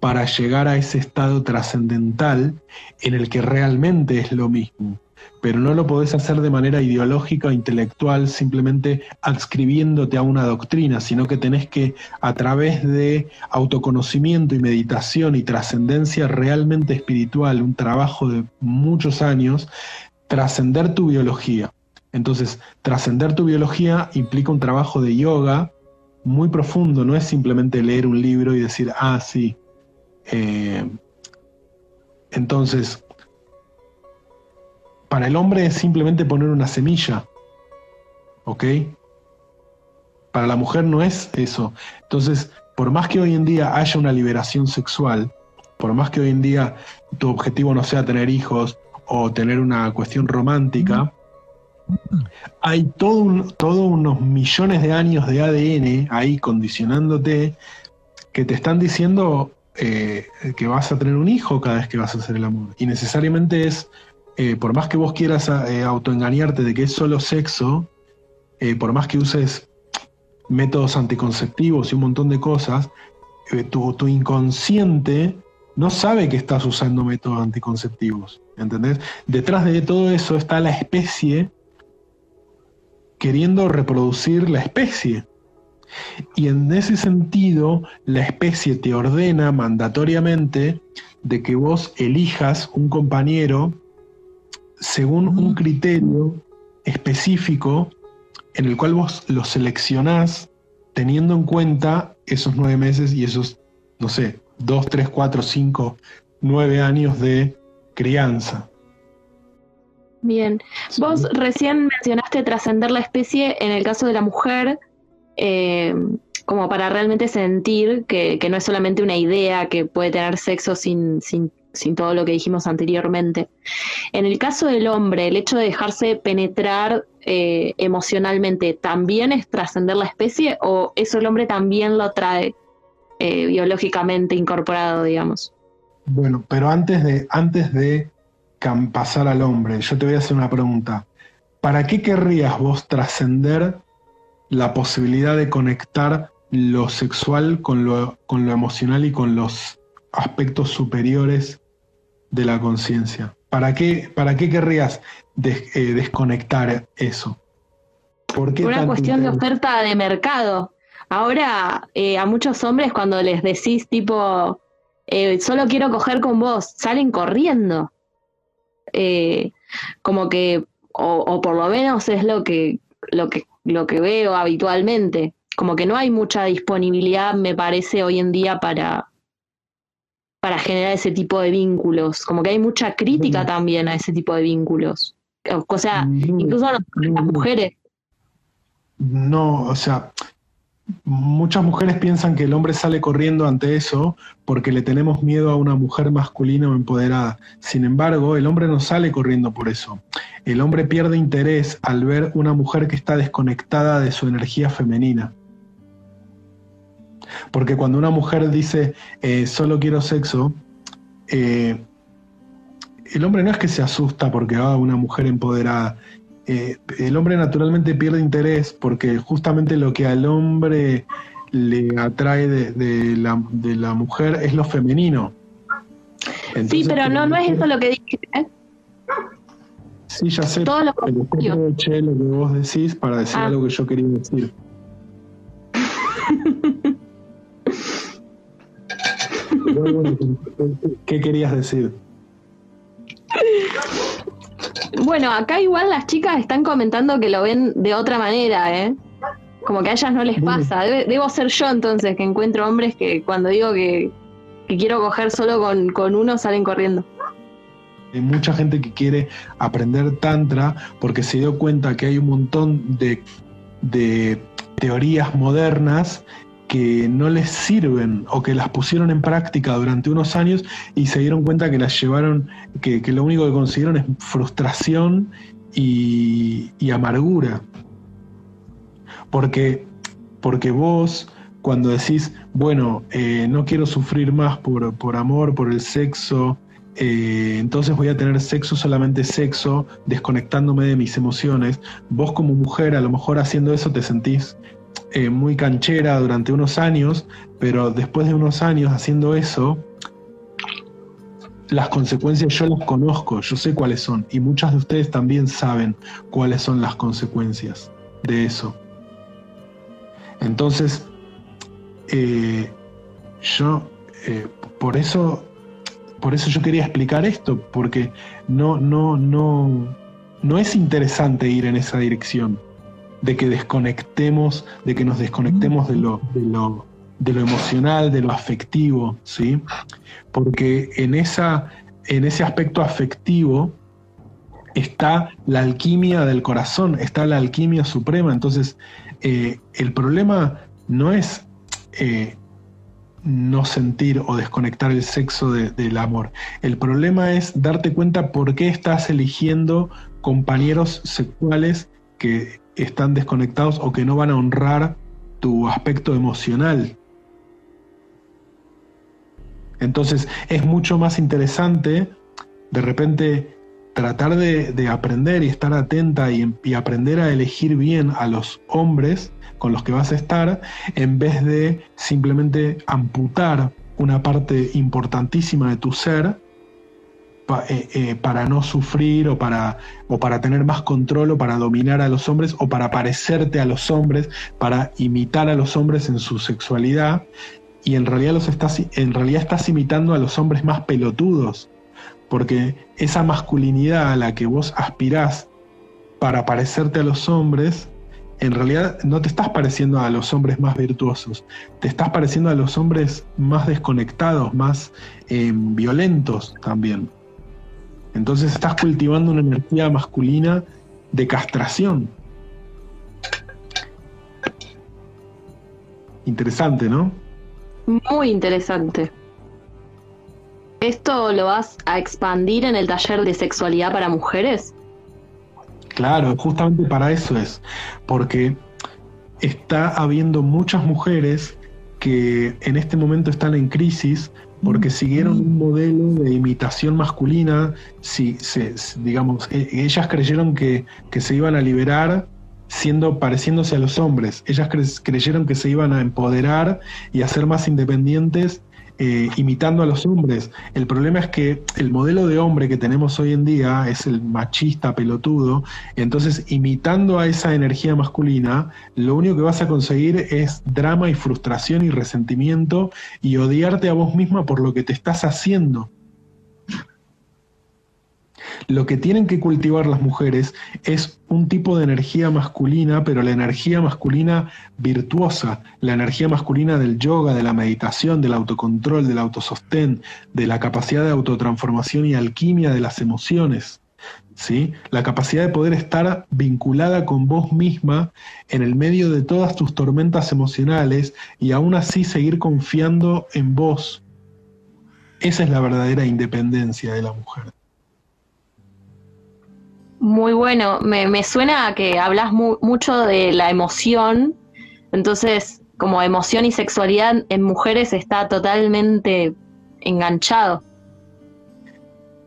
para llegar a ese estado trascendental en el que realmente es lo mismo. Pero no lo podés hacer de manera ideológica o intelectual, simplemente adscribiéndote a una doctrina, sino que tenés que, a través de autoconocimiento y meditación y trascendencia realmente espiritual, un trabajo de muchos años, trascender tu biología. Entonces, trascender tu biología implica un trabajo de yoga muy profundo, no es simplemente leer un libro y decir, ah, sí. Eh, entonces, para el hombre es simplemente poner una semilla, ¿ok? Para la mujer no es eso. Entonces, por más que hoy en día haya una liberación sexual, por más que hoy en día tu objetivo no sea tener hijos o tener una cuestión romántica, hay todo unos millones de años de ADN ahí condicionándote que te están diciendo eh, que vas a tener un hijo cada vez que vas a hacer el amor. Y necesariamente es, eh, por más que vos quieras eh, autoengañarte de que es solo sexo, por más que uses métodos anticonceptivos y un montón de cosas, tu, tu inconsciente no sabe que estás usando métodos anticonceptivos. ¿Entendés? Detrás de todo eso está la especie queriendo reproducir la especie. Y en ese sentido, la especie te ordena mandatoriamente de que vos elijas un compañero según un criterio específico en el cual vos lo seleccionás teniendo en cuenta esos nueve meses y esos, no sé, dos, tres, cuatro, cinco, nueve años de crianza. Bien, vos recién mencionaste trascender la especie en el caso de la mujer, eh, como para realmente sentir que, no es solamente una idea que puede tener sexo sin, sin, todo lo que dijimos anteriormente. En el caso del hombre, el hecho de dejarse penetrar eh, emocionalmente, ¿también es trascender la especie o eso el hombre también lo trae eh, biológicamente incorporado, digamos? Bueno, pero antes de, antes de pasar al hombre, yo te voy a hacer una pregunta. ¿Para qué querrías vos trascender la posibilidad de conectar lo sexual con lo, con lo emocional y con los aspectos superiores de la conciencia? ¿Para qué, ¿Para qué querrías eh, desconectar eso? ¿Por Una cuestión de oferta de mercado. Ahora, eh, a muchos hombres cuando les decís tipo, eh, solo quiero coger con vos, salen corriendo. Eh, como que, o, por lo menos es lo que, lo, que, lo que veo habitualmente, como que no hay mucha disponibilidad, me parece, hoy en día para, para generar ese tipo de vínculos, como que hay mucha crítica también a ese tipo de vínculos. O sea, incluso a las mujeres. No, o sea, muchas mujeres piensan que el hombre sale corriendo ante eso porque le tenemos miedo a una mujer masculina o empoderada. Sin embargo, el hombre no sale corriendo por eso. El hombre pierde interés al ver una mujer que está desconectada de su energía femenina. Porque cuando una mujer dice eh, solo quiero sexo, eh, el hombre no es que se asusta porque va a una mujer empoderada, eh, el hombre naturalmente pierde interés porque justamente lo que al hombre le atrae de, la, mujer es lo femenino. sí, pero no, no es eso lo que dije. ¿eh? Sí, ya sé. Todo lo, lo que vos decís para decir ah. algo que yo quería decir. ¿Qué querías decir? Bueno, acá igual las chicas están comentando que lo ven de otra manera, ¿eh? Como que a ellas no les pasa. debo ser yo entonces que encuentro hombres que cuando digo que, quiero coger solo con, uno salen corriendo. Hay mucha gente que quiere aprender tantra porque se dio cuenta que hay un montón de, de teorías modernas que no les sirven o que las pusieron en práctica durante unos años y se dieron cuenta que las llevaron, que, lo único que consiguieron es frustración y, amargura. Porque, porque vos, cuando decís, bueno, eh, no quiero sufrir más por, por amor, por el sexo, eh, entonces voy a tener sexo, solamente sexo, desconectándome de mis emociones. Vos como mujer, a lo mejor haciendo eso te sentís eh, muy canchera durante unos años, pero después de unos años haciendo eso, las consecuencias yo las conozco, yo sé cuáles son, y muchas de ustedes también saben cuáles son las consecuencias de eso. Entonces, eh, yo, eh, por eso, por eso yo quería explicar esto, porque no, no, no, no es interesante ir en esa dirección de que desconectemos, de que nos desconectemos de lo, de lo, de lo emocional, de lo afectivo, ¿sí? Porque en, esa, en ese aspecto afectivo está la alquimia del corazón, está la alquimia suprema. Entonces, eh, el problema no es, eh, no sentir o desconectar el sexo del amor. El problema es darte cuenta por qué estás eligiendo compañeros sexuales que están desconectados o que no van a honrar tu aspecto emocional. Entonces es mucho más interesante de repente tratar de, aprender y estar atenta y, aprender a elegir bien a los hombres con los que vas a estar en vez de simplemente amputar una parte importantísima de tu ser eh, eh, para no sufrir o para, o para tener más control o para dominar a los hombres o para parecerte a los hombres, para imitar a los hombres en su sexualidad y en realidad, los estás, en realidad estás imitando a los hombres más pelotudos, porque esa masculinidad a la que vos aspirás para parecerte a los hombres, en realidad no te estás pareciendo a los hombres más virtuosos, te estás pareciendo a los hombres más desconectados, más eh, violentos también. Entonces estás cultivando una energía masculina de castración. Interesante, ¿no? Muy interesante. ¿Esto lo vas a expandir en el taller de sexualidad para mujeres? Claro, justamente para eso es, porque está habiendo muchas mujeres que en este momento están en crisis porque siguieron un modelo de imitación masculina, si, se, digamos, e, ellas creyeron que, que, se iban a liberar siendo pareciéndose a los hombres, ellas creyeron que se iban a empoderar y a ser más independientes eh, imitando a los hombres. El problema es que el modelo de hombre que tenemos hoy en día es el machista pelotudo, entonces imitando a esa energía masculina, lo único que vas a conseguir es drama y frustración y resentimiento y odiarte a vos misma por lo que te estás haciendo. Lo que tienen que cultivar las mujeres es un tipo de energía masculina, pero la energía masculina virtuosa, la energía masculina del yoga, de la meditación, del autocontrol, del autosostén, de la capacidad de autotransformación y alquimia de las emociones. ¿Sí? La capacidad de poder estar vinculada con vos misma en el medio de todas tus tormentas emocionales y aún así seguir confiando en vos. Esa es la verdadera independencia de la mujer. Muy bueno, me, suena a que hablas mucho de la emoción, entonces como emoción y sexualidad en mujeres está totalmente enganchado.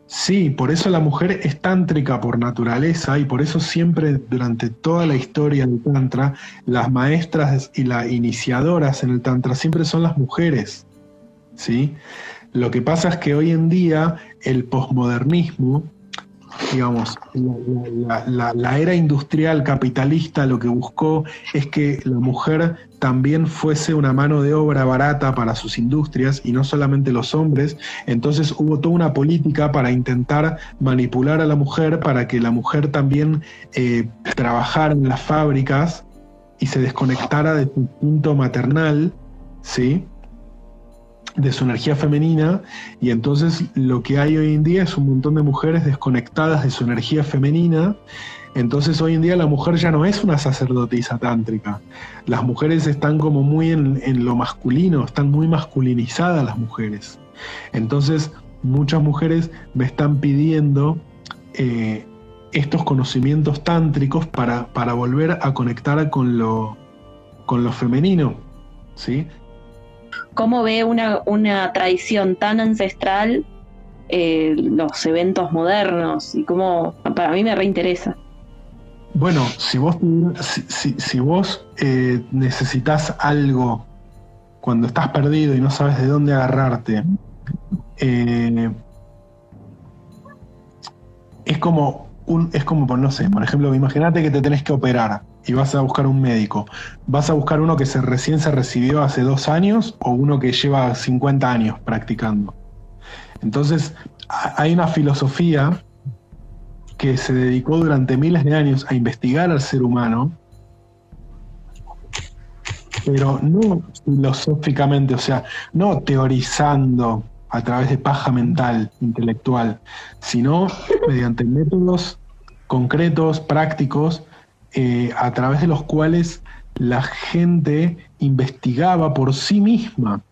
Sí, por eso la mujer es tántrica por naturaleza y por eso siempre durante toda la historia del Tantra, las maestras y las iniciadoras en el Tantra siempre son las mujeres. ¿sí? Lo que pasa es que hoy en día el posmodernismo digamos, la, era industrial capitalista lo que buscó es que la mujer también fuese una mano de obra barata para sus industrias y no solamente los hombres. Entonces hubo toda una política para intentar manipular a la mujer para que la mujer también eh, trabajara en las fábricas y se desconectara de su instinto maternal, ¿sí? De su energía femenina y entonces lo que hay hoy en día es un montón de mujeres desconectadas de su energía femenina. Entonces hoy en día la mujer ya no es una sacerdotisa tántrica. Las mujeres están como muy en, lo masculino, están muy masculinizadas las mujeres. Entonces muchas mujeres me están pidiendo eh, estos conocimientos tántricos para, para volver a conectar con lo, con lo femenino. ¿sí? Cómo ve una, tradición tan ancestral eh, los eventos modernos y cómo para mí me reinteresa. Bueno, si vos, si, vos eh, necesitas algo cuando estás perdido y no sabes de dónde agarrarte, eh, es como un, es como, no sé, por ejemplo, imagínate que te tenés que operar y vas a buscar un médico, ¿vas a buscar uno que se recién se recibió hace dos años o uno que lleva 50 años practicando? Entonces, hay una filosofía que se dedicó durante miles de años a investigar al ser humano, pero no filosóficamente, o sea, no teorizando a través de paja mental, intelectual, sino mediante métodos concretos, prácticos, eh, a través de los cuales la gente investigaba por sí misma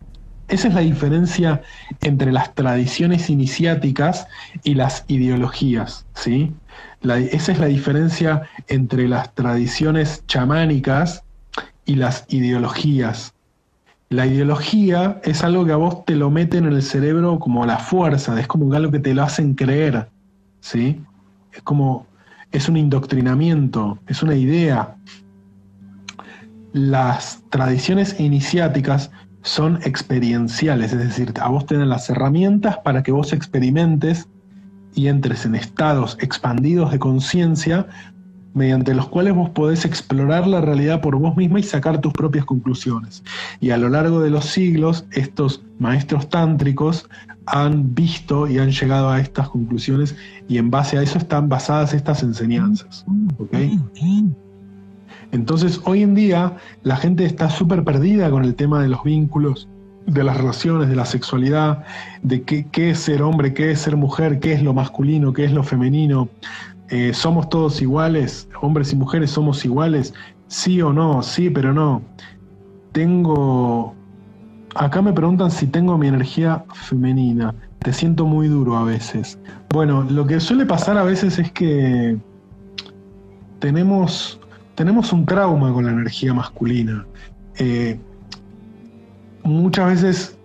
esa es la diferencia entre las tradiciones iniciáticas y las ideologías, ¿sí? esa es la diferencia entre las tradiciones chamánicas y las ideologías. La ideología es algo que a vos te lo meten en el cerebro como la fuerza, es como algo que te lo hacen creer, ¿sí? Es como, es un indoctrinamiento, es una idea. Las tradiciones iniciáticas son experienciales, es decir, a vos te dan las herramientas para que vos experimentes y entres en estados expandidos de conciencia mediante los cuales vos podés explorar la realidad por vos misma y sacar tus propias conclusiones. Y a lo largo de los siglos, estos maestros tántricos han visto y han llegado a estas conclusiones y en base a eso están basadas estas enseñanzas. Entonces, hoy en día la gente está súper perdida con el tema de los vínculos, de las relaciones, de la sexualidad, de qué, qué, es ser hombre, qué es ser mujer, qué es lo masculino, qué es lo femenino. Eh, ¿Somos todos iguales? ¿Hombres y mujeres somos iguales? Sí o no, sí, pero no. Tengo... Acá me preguntan si tengo mi energía femenina. Te siento muy duro a veces. Bueno, lo que suele pasar a veces es que tenemos, tenemos un trauma con la energía masculina. Eh, muchas veces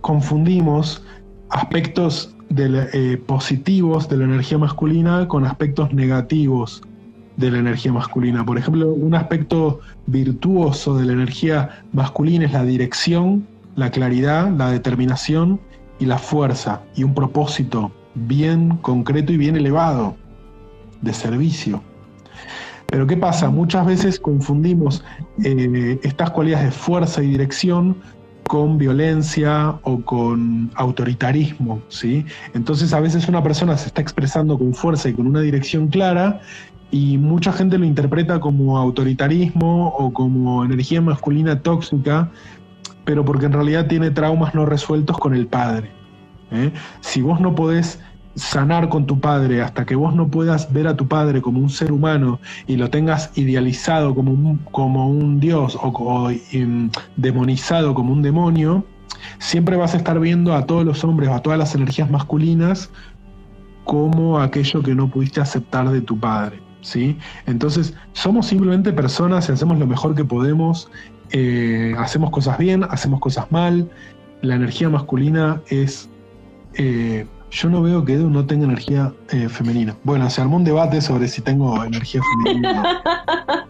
confundimos aspectos eh, positivos de la energía masculina con aspectos negativos de la energía masculina. Por ejemplo, un aspecto virtuoso de la energía masculina es la dirección, la claridad, la determinación y la fuerza y un propósito bien concreto y bien elevado de servicio. Pero ¿qué pasa? Muchas veces confundimos eh, estas cualidades de fuerza y dirección con violencia o con autoritarismo, ¿sí? Entonces a veces una persona se está expresando con fuerza y con una dirección clara y mucha gente lo interpreta como autoritarismo o como energía masculina tóxica, pero porque en realidad tiene traumas no resueltos con el padre. ¿eh? Si vos no podés sanar con tu padre hasta que vos no puedas ver a tu padre como un ser humano y lo tengas idealizado como un, como un dios o, em, demonizado como un demonio, siempre vas a estar viendo a todos los hombres o a todas las energías masculinas como aquello que no pudiste aceptar de tu padre. ¿sí? Entonces, somos simplemente personas y hacemos lo mejor que podemos, eh, hacemos cosas bien, hacemos cosas mal. La energía masculina es... Eh, yo no veo que Edu no tenga energía eh, femenina. Bueno, se armó un debate sobre si tengo energía femenina.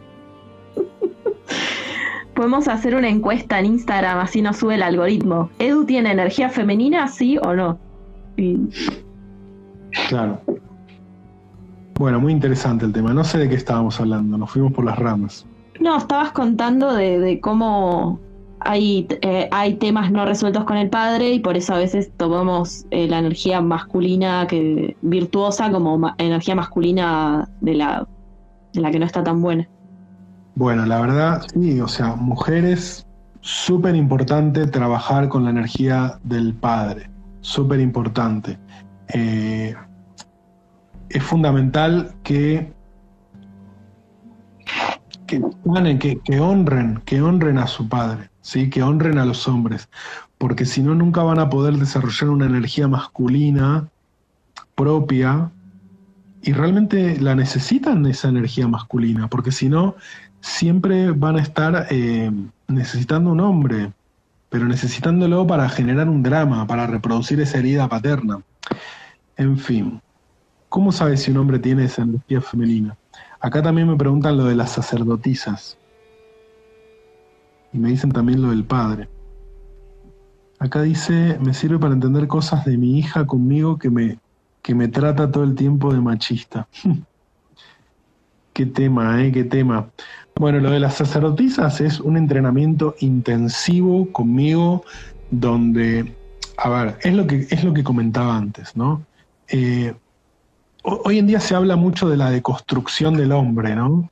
Podemos hacer una encuesta en Instagram, así nos sube el algoritmo. ¿Edu tiene energía femenina, sí o no? Claro. Bueno, muy interesante el tema. No sé de qué estábamos hablando, nos fuimos por las ramas. No, estabas contando de cómo hay, eh, hay temas no resueltos con el padre y por eso a veces tomamos eh, la energía masculina que virtuosa como energía masculina de la, que no está tan buena. Bueno, la verdad, sí, o sea, mujeres, súper importante trabajar con la energía del padre, súper importante. Eh, es fundamental que, que, honren, que honren a su padre. ¿Sí? que honren a los hombres, porque si no nunca van a poder desarrollar una energía masculina propia y realmente la necesitan esa energía masculina, porque si no, siempre van a estar eh, necesitando un hombre, pero necesitándolo para generar un drama, para reproducir esa herida paterna. En fin, ¿cómo sabes si un hombre tiene esa energía femenina? Acá también me preguntan lo de las sacerdotisas. Y me dicen también lo del padre. Acá dice, me sirve para entender cosas de mi hija conmigo que me, que me trata todo el tiempo de machista. Qué tema, ¿eh? Qué tema. Bueno, lo de las sacerdotisas es un entrenamiento intensivo conmigo donde, a ver, es lo que, es lo que comentaba antes, ¿no? Eh, hoy en día se habla mucho de la deconstrucción del hombre, ¿no?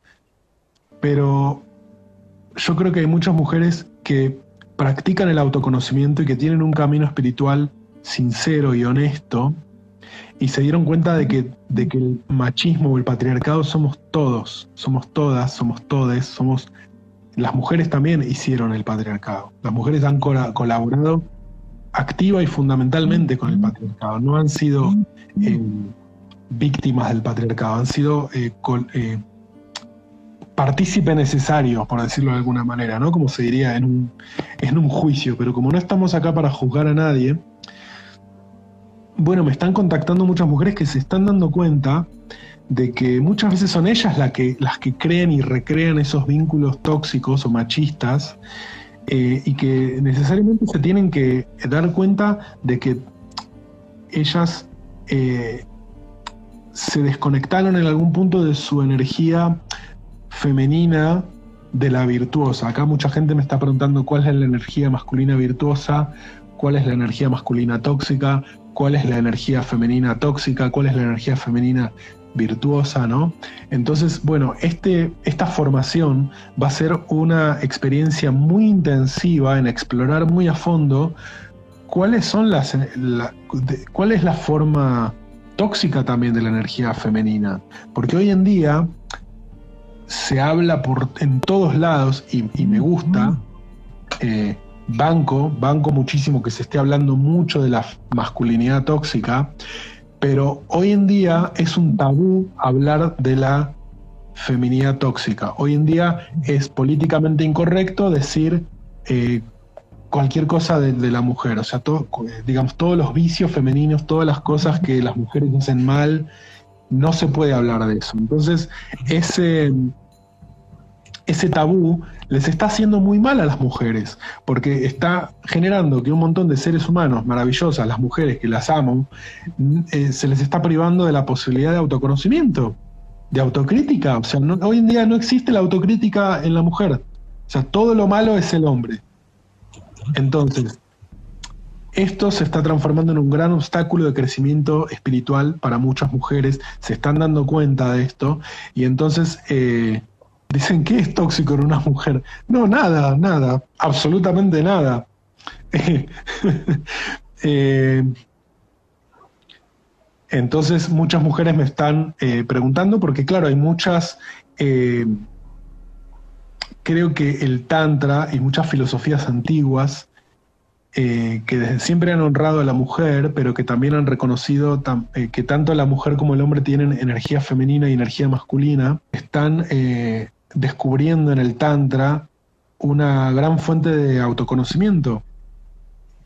Pero yo creo que hay muchas mujeres que practican el autoconocimiento y que tienen un camino espiritual sincero y honesto y se dieron cuenta de que, de que el machismo o el patriarcado somos todos, somos todas, somos todes, somos las mujeres también hicieron el patriarcado. Las mujeres han colaborado activa y fundamentalmente con el patriarcado. No han sido eh, víctimas del patriarcado, han sido eh, eh, partícipe necesario, por decirlo de alguna manera, ¿no? Como se diría en un, en un juicio. Pero como no estamos acá para juzgar a nadie, bueno, me están contactando muchas mujeres que se están dando cuenta de que muchas veces son ellas las que, las que creen y recrean esos vínculos tóxicos o machistas eh, y que necesariamente se tienen que dar cuenta de que ellas eh, se desconectaron en algún punto de su energía femenina de la virtuosa. Acá mucha gente me está preguntando cuál es la energía masculina virtuosa, cuál es la energía masculina tóxica, cuál es la energía femenina tóxica, cuál es la energía femenina virtuosa, ¿no? Entonces, bueno, este, esta formación va a ser una experiencia muy intensiva en explorar muy a fondo cuáles son las, cuál es la forma tóxica también de la energía femenina, porque hoy en día se habla por en todos lados y, me gusta. Eh, banco, banco muchísimo que se esté hablando mucho de la masculinidad tóxica, pero hoy en día es un tabú hablar de la feminidad tóxica. Hoy en día es políticamente incorrecto decir eh, cualquier cosa de, la mujer, o sea, digamos, todos los vicios femeninos, todas las cosas que las mujeres hacen mal, no se puede hablar de eso. Entonces, ese, ese tabú les está haciendo muy mal a las mujeres, porque está generando que un montón de seres humanos maravillosas, las mujeres que las mm, eh, se les está privando de la posibilidad de autoconocimiento, de autocrítica. O sea, hoy en día no existe la autocrítica en la mujer. O sea, todo lo malo es el hombre. Entonces, esto se está transformando en un gran obstáculo de crecimiento espiritual para muchas mujeres, se están dando cuenta de esto y entonces eh, Dicen que es tóxico en una mujer. No, nada, nada, absolutamente nada. Eh, entonces muchas mujeres me están eh, preguntando porque claro, hay muchas, creo que el Tantra y muchas filosofías antiguas que desde siempre han honrado a la mujer, pero que también han reconocido que tanto la mujer como el hombre tienen energía femenina y energía masculina, están descubriendo en el Tantra una gran fuente de autoconocimiento.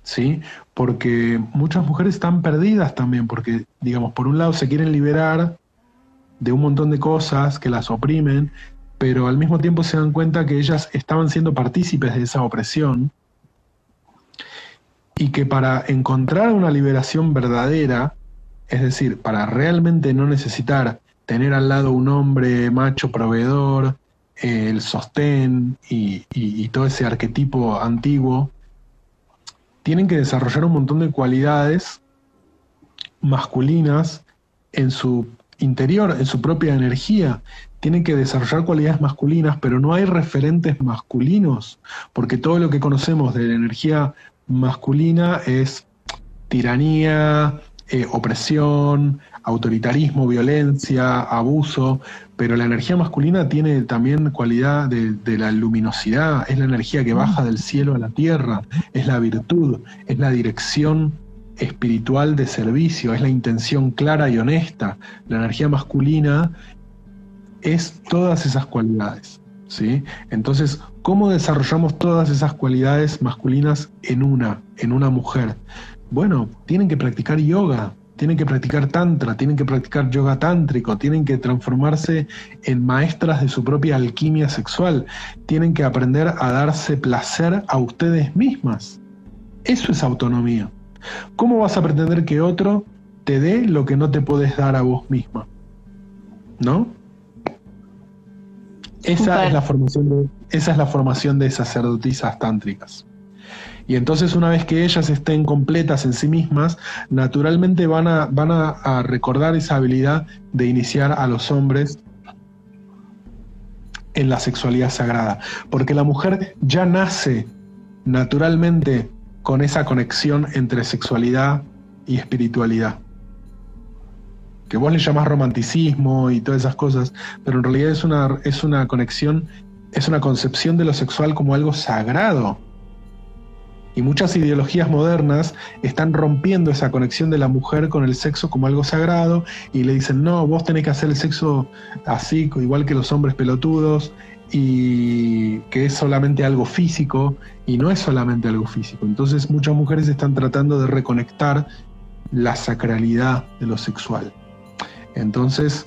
¿Sí? Porque muchas mujeres están perdidas también, porque, digamos, por un lado se quieren liberar de un montón de cosas que las oprimen, pero al mismo tiempo se dan cuenta que ellas estaban siendo partícipes de esa opresión y que para encontrar una liberación verdadera, es decir, para realmente no necesitar tener al lado un hombre macho proveedor, el sostén y, todo ese arquetipo antiguo, tienen que desarrollar un montón de cualidades masculinas en su interior, en su propia energía. Tienen que desarrollar cualidades masculinas, pero no hay referentes masculinos, porque todo lo que conocemos de la energía masculina es tiranía, eh, opresión, autoritarismo, violencia, abuso, pero la energía masculina tiene también cualidad de, la luminosidad, es la energía que baja del cielo a la tierra, es la virtud, es la dirección espiritual de servicio, es la intención clara y honesta. La energía masculina es todas esas cualidades. ¿Sí? Entonces, ¿cómo desarrollamos todas esas cualidades masculinas en una, en una mujer? Bueno, tienen que practicar yoga, tienen que practicar tantra, tienen que practicar yoga tántrico, tienen que transformarse en maestras de su propia alquimia sexual, tienen que aprender a darse placer a ustedes mismas. Eso es autonomía. ¿Cómo vas a pretender que otro te dé lo que no te puedes dar a vos misma? ¿No? Esa es, la formación de, esa es la formación de sacerdotisas tántricas. Y entonces una vez que ellas estén completas en sí mismas, naturalmente van a, van a, recordar esa habilidad de iniciar a los hombres en la sexualidad sagrada. Porque la mujer ya nace naturalmente con esa conexión entre sexualidad y espiritualidad. Que vos le llamás romanticismo y todas esas cosas, pero en realidad es una, es una conexión es una concepción de lo sexual como algo sagrado. Y muchas ideologías modernas están rompiendo esa conexión de la mujer con el sexo como algo sagrado y le dicen, no, vos tenés que hacer el sexo así, igual que los hombres pelotudos, y que es solamente algo físico, y no es solamente algo físico. Entonces muchas mujeres están tratando de reconectar la sacralidad de lo sexual. Entonces,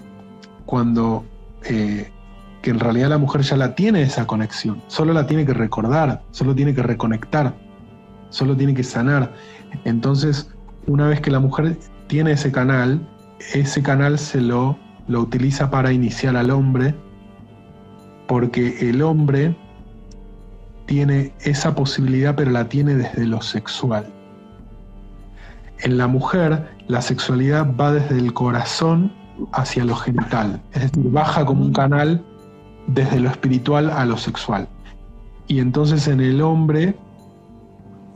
cuando eh, que en realidad la mujer ya la tiene esa conexión, solo la tiene que recordar, solo tiene que reconectar, solo tiene que sanar. Entonces, una vez que la mujer tiene ese canal, ese canal se lo, lo utiliza para iniciar al hombre, porque el hombre tiene esa posibilidad, pero la tiene desde lo sexual. En la mujer, la sexualidad va desde el corazón hacia lo genital, es decir, baja como un canal desde lo espiritual a lo sexual. Y entonces en el hombre,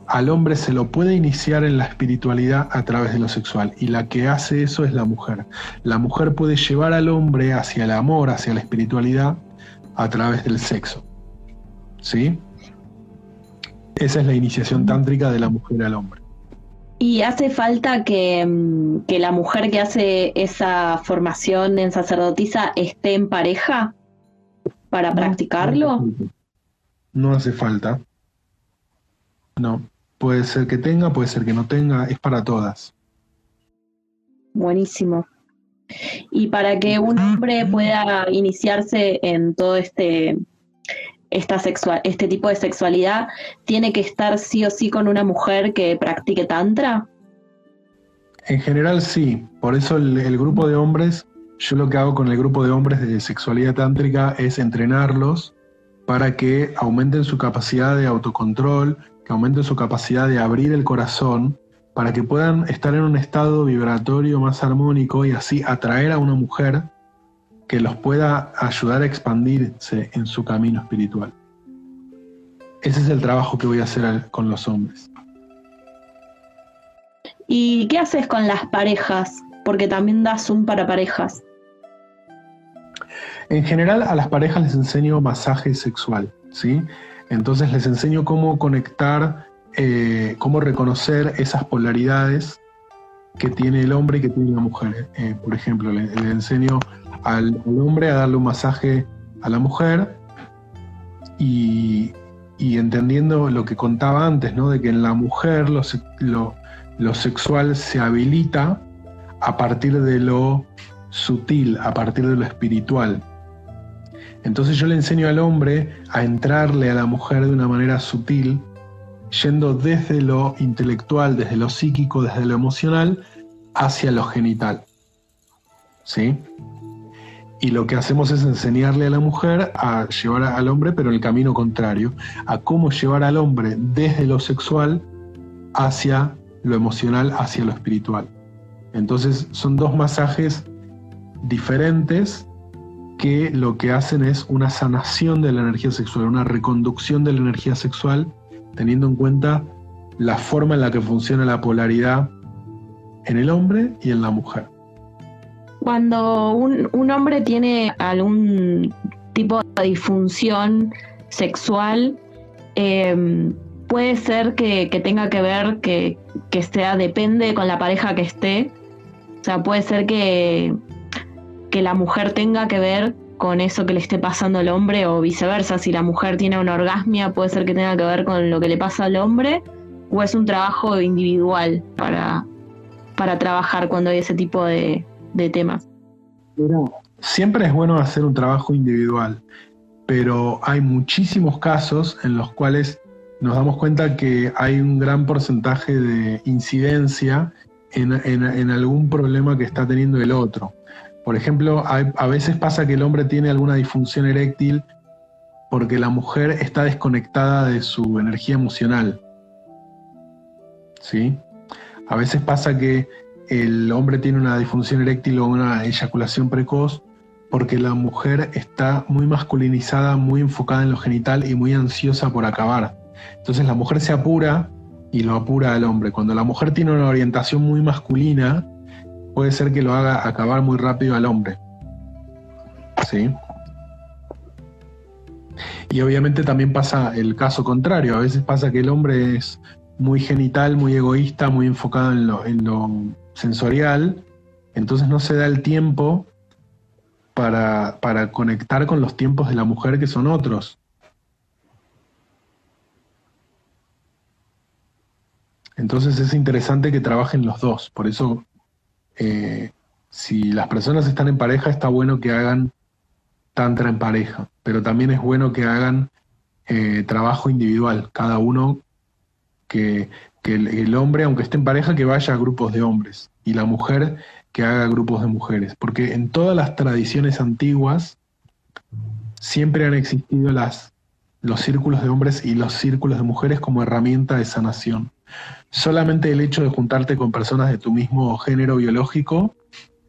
al hombre se lo puede iniciar en la espiritualidad a través de lo sexual. Y la que hace eso es la mujer. La mujer puede llevar al hombre hacia el amor, hacia la espiritualidad, a través del sexo. ¿Sí? Esa es la iniciación tántrica de la mujer al hombre. ¿Y hace falta que, mm, que, la mujer que hace esa formación en sacerdotisa esté en pareja para practicarlo? No hace falta. No. Puede ser que tenga, puede ser que no tenga, es para todas. Buenísimo. Y para que un hombre pueda iniciarse en todo este esta sexual, este tipo de sexualidad tiene que estar sí o sí con una mujer que practique tantra? En general sí, por eso el, grupo de hombres, yo lo que hago con el grupo de hombres de sexualidad tántrica es entrenarlos para que aumenten su capacidad de autocontrol, que aumenten su capacidad de abrir el corazón, para que puedan estar en un estado vibratorio más armónico y así atraer a una mujer que los pueda ayudar a expandirse en su camino espiritual. Ese es el trabajo que voy a hacer con los hombres. ¿Y qué haces con las parejas? Porque también das Zoom para parejas. En general a las parejas les enseño masaje sexual, ¿sí? Entonces les enseño cómo conectar, eh, cómo reconocer esas polaridades que tiene el hombre y que tiene la mujer. Eh, por ejemplo, le, enseño al, hombre a darle un masaje a la mujer y, entendiendo lo que contaba antes, ¿no? de que en la mujer lo, lo, sexual se habilita a partir de lo sutil, a partir de lo espiritual. Entonces yo le enseño al hombre a entrarle a la mujer de una manera sutil, yendo desde lo intelectual, desde lo psíquico, desde lo emocional, hacia lo genital. ¿Sí? Y lo que hacemos es enseñarle a la mujer a llevar al hombre, pero el camino contrario, a cómo llevar al hombre desde lo sexual hacia lo emocional, hacia lo espiritual. Entonces son dos masajes diferentes que lo que hacen es una sanación de la energía sexual, una reconducción de la energía sexual, teniendo en cuenta la forma en la que funciona la polaridad en el hombre y en la mujer. Cuando un, hombre tiene algún tipo de disfunción sexual, em, puede ser que, tenga que ver que, que, sea, depende con la pareja que esté. O sea, puede ser que, que la mujer tenga que ver con eso que le esté pasando al hombre o viceversa. Si la mujer tiene una orgasmia, puede ser que tenga que ver con lo que le pasa al hombre o es un trabajo individual para, para trabajar cuando hay ese tipo de, temas. Siempre es bueno hacer un trabajo individual, pero hay muchísimos casos en los cuales nos damos cuenta que hay un gran porcentaje de incidencia en, algún problema que está teniendo el otro. Por ejemplo, a veces pasa que el hombre tiene alguna disfunción eréctil porque la mujer está desconectada de su energía emocional. ¿Sí? A veces pasa que el hombre tiene una disfunción eréctil o una eyaculación precoz porque la mujer está muy masculinizada, muy enfocada en lo genital y muy ansiosa por acabar. Entonces la mujer se apura y lo apura al hombre. Cuando la mujer tiene una orientación muy masculina, puede ser que lo haga acabar muy rápido al hombre. ¿Sí? Y obviamente también pasa el caso contrario, a veces pasa que el hombre es muy genital, muy egoísta, muy enfocado en lo, en lo sensorial, entonces no se da el tiempo para, para conectar con los tiempos de la mujer que son otros. Entonces es interesante que trabajen los dos, por eso eh, si las personas están en pareja está bueno que hagan tantra en pareja, pero también es bueno que hagan eh, trabajo individual, cada uno que, el, hombre, aunque esté en pareja, que vaya a grupos de hombres y la mujer que haga grupos de mujeres, porque en todas las tradiciones antiguas siempre han existido las, los círculos de hombres y los círculos de mujeres como herramienta de sanación. Solamente el hecho de juntarte con personas de tu mismo género biológico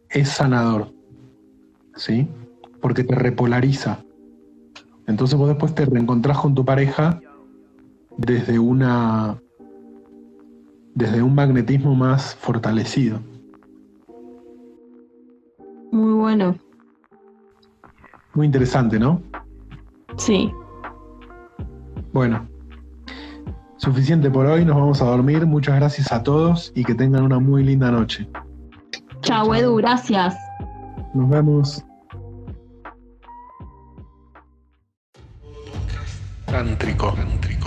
es sanador, ¿sí? Porque te repolariza. Entonces vos después te reencontrás con tu pareja desde una desde un magnetismo más fortalecido. Muy bueno. Muy interesante, ¿no? Sí. Bueno, suficiente por hoy, nos vamos a dormir. Muchas gracias a todos y que tengan una muy linda noche. Chao, Edu, gracias. Nos vemos. Tántrico. Tántrico.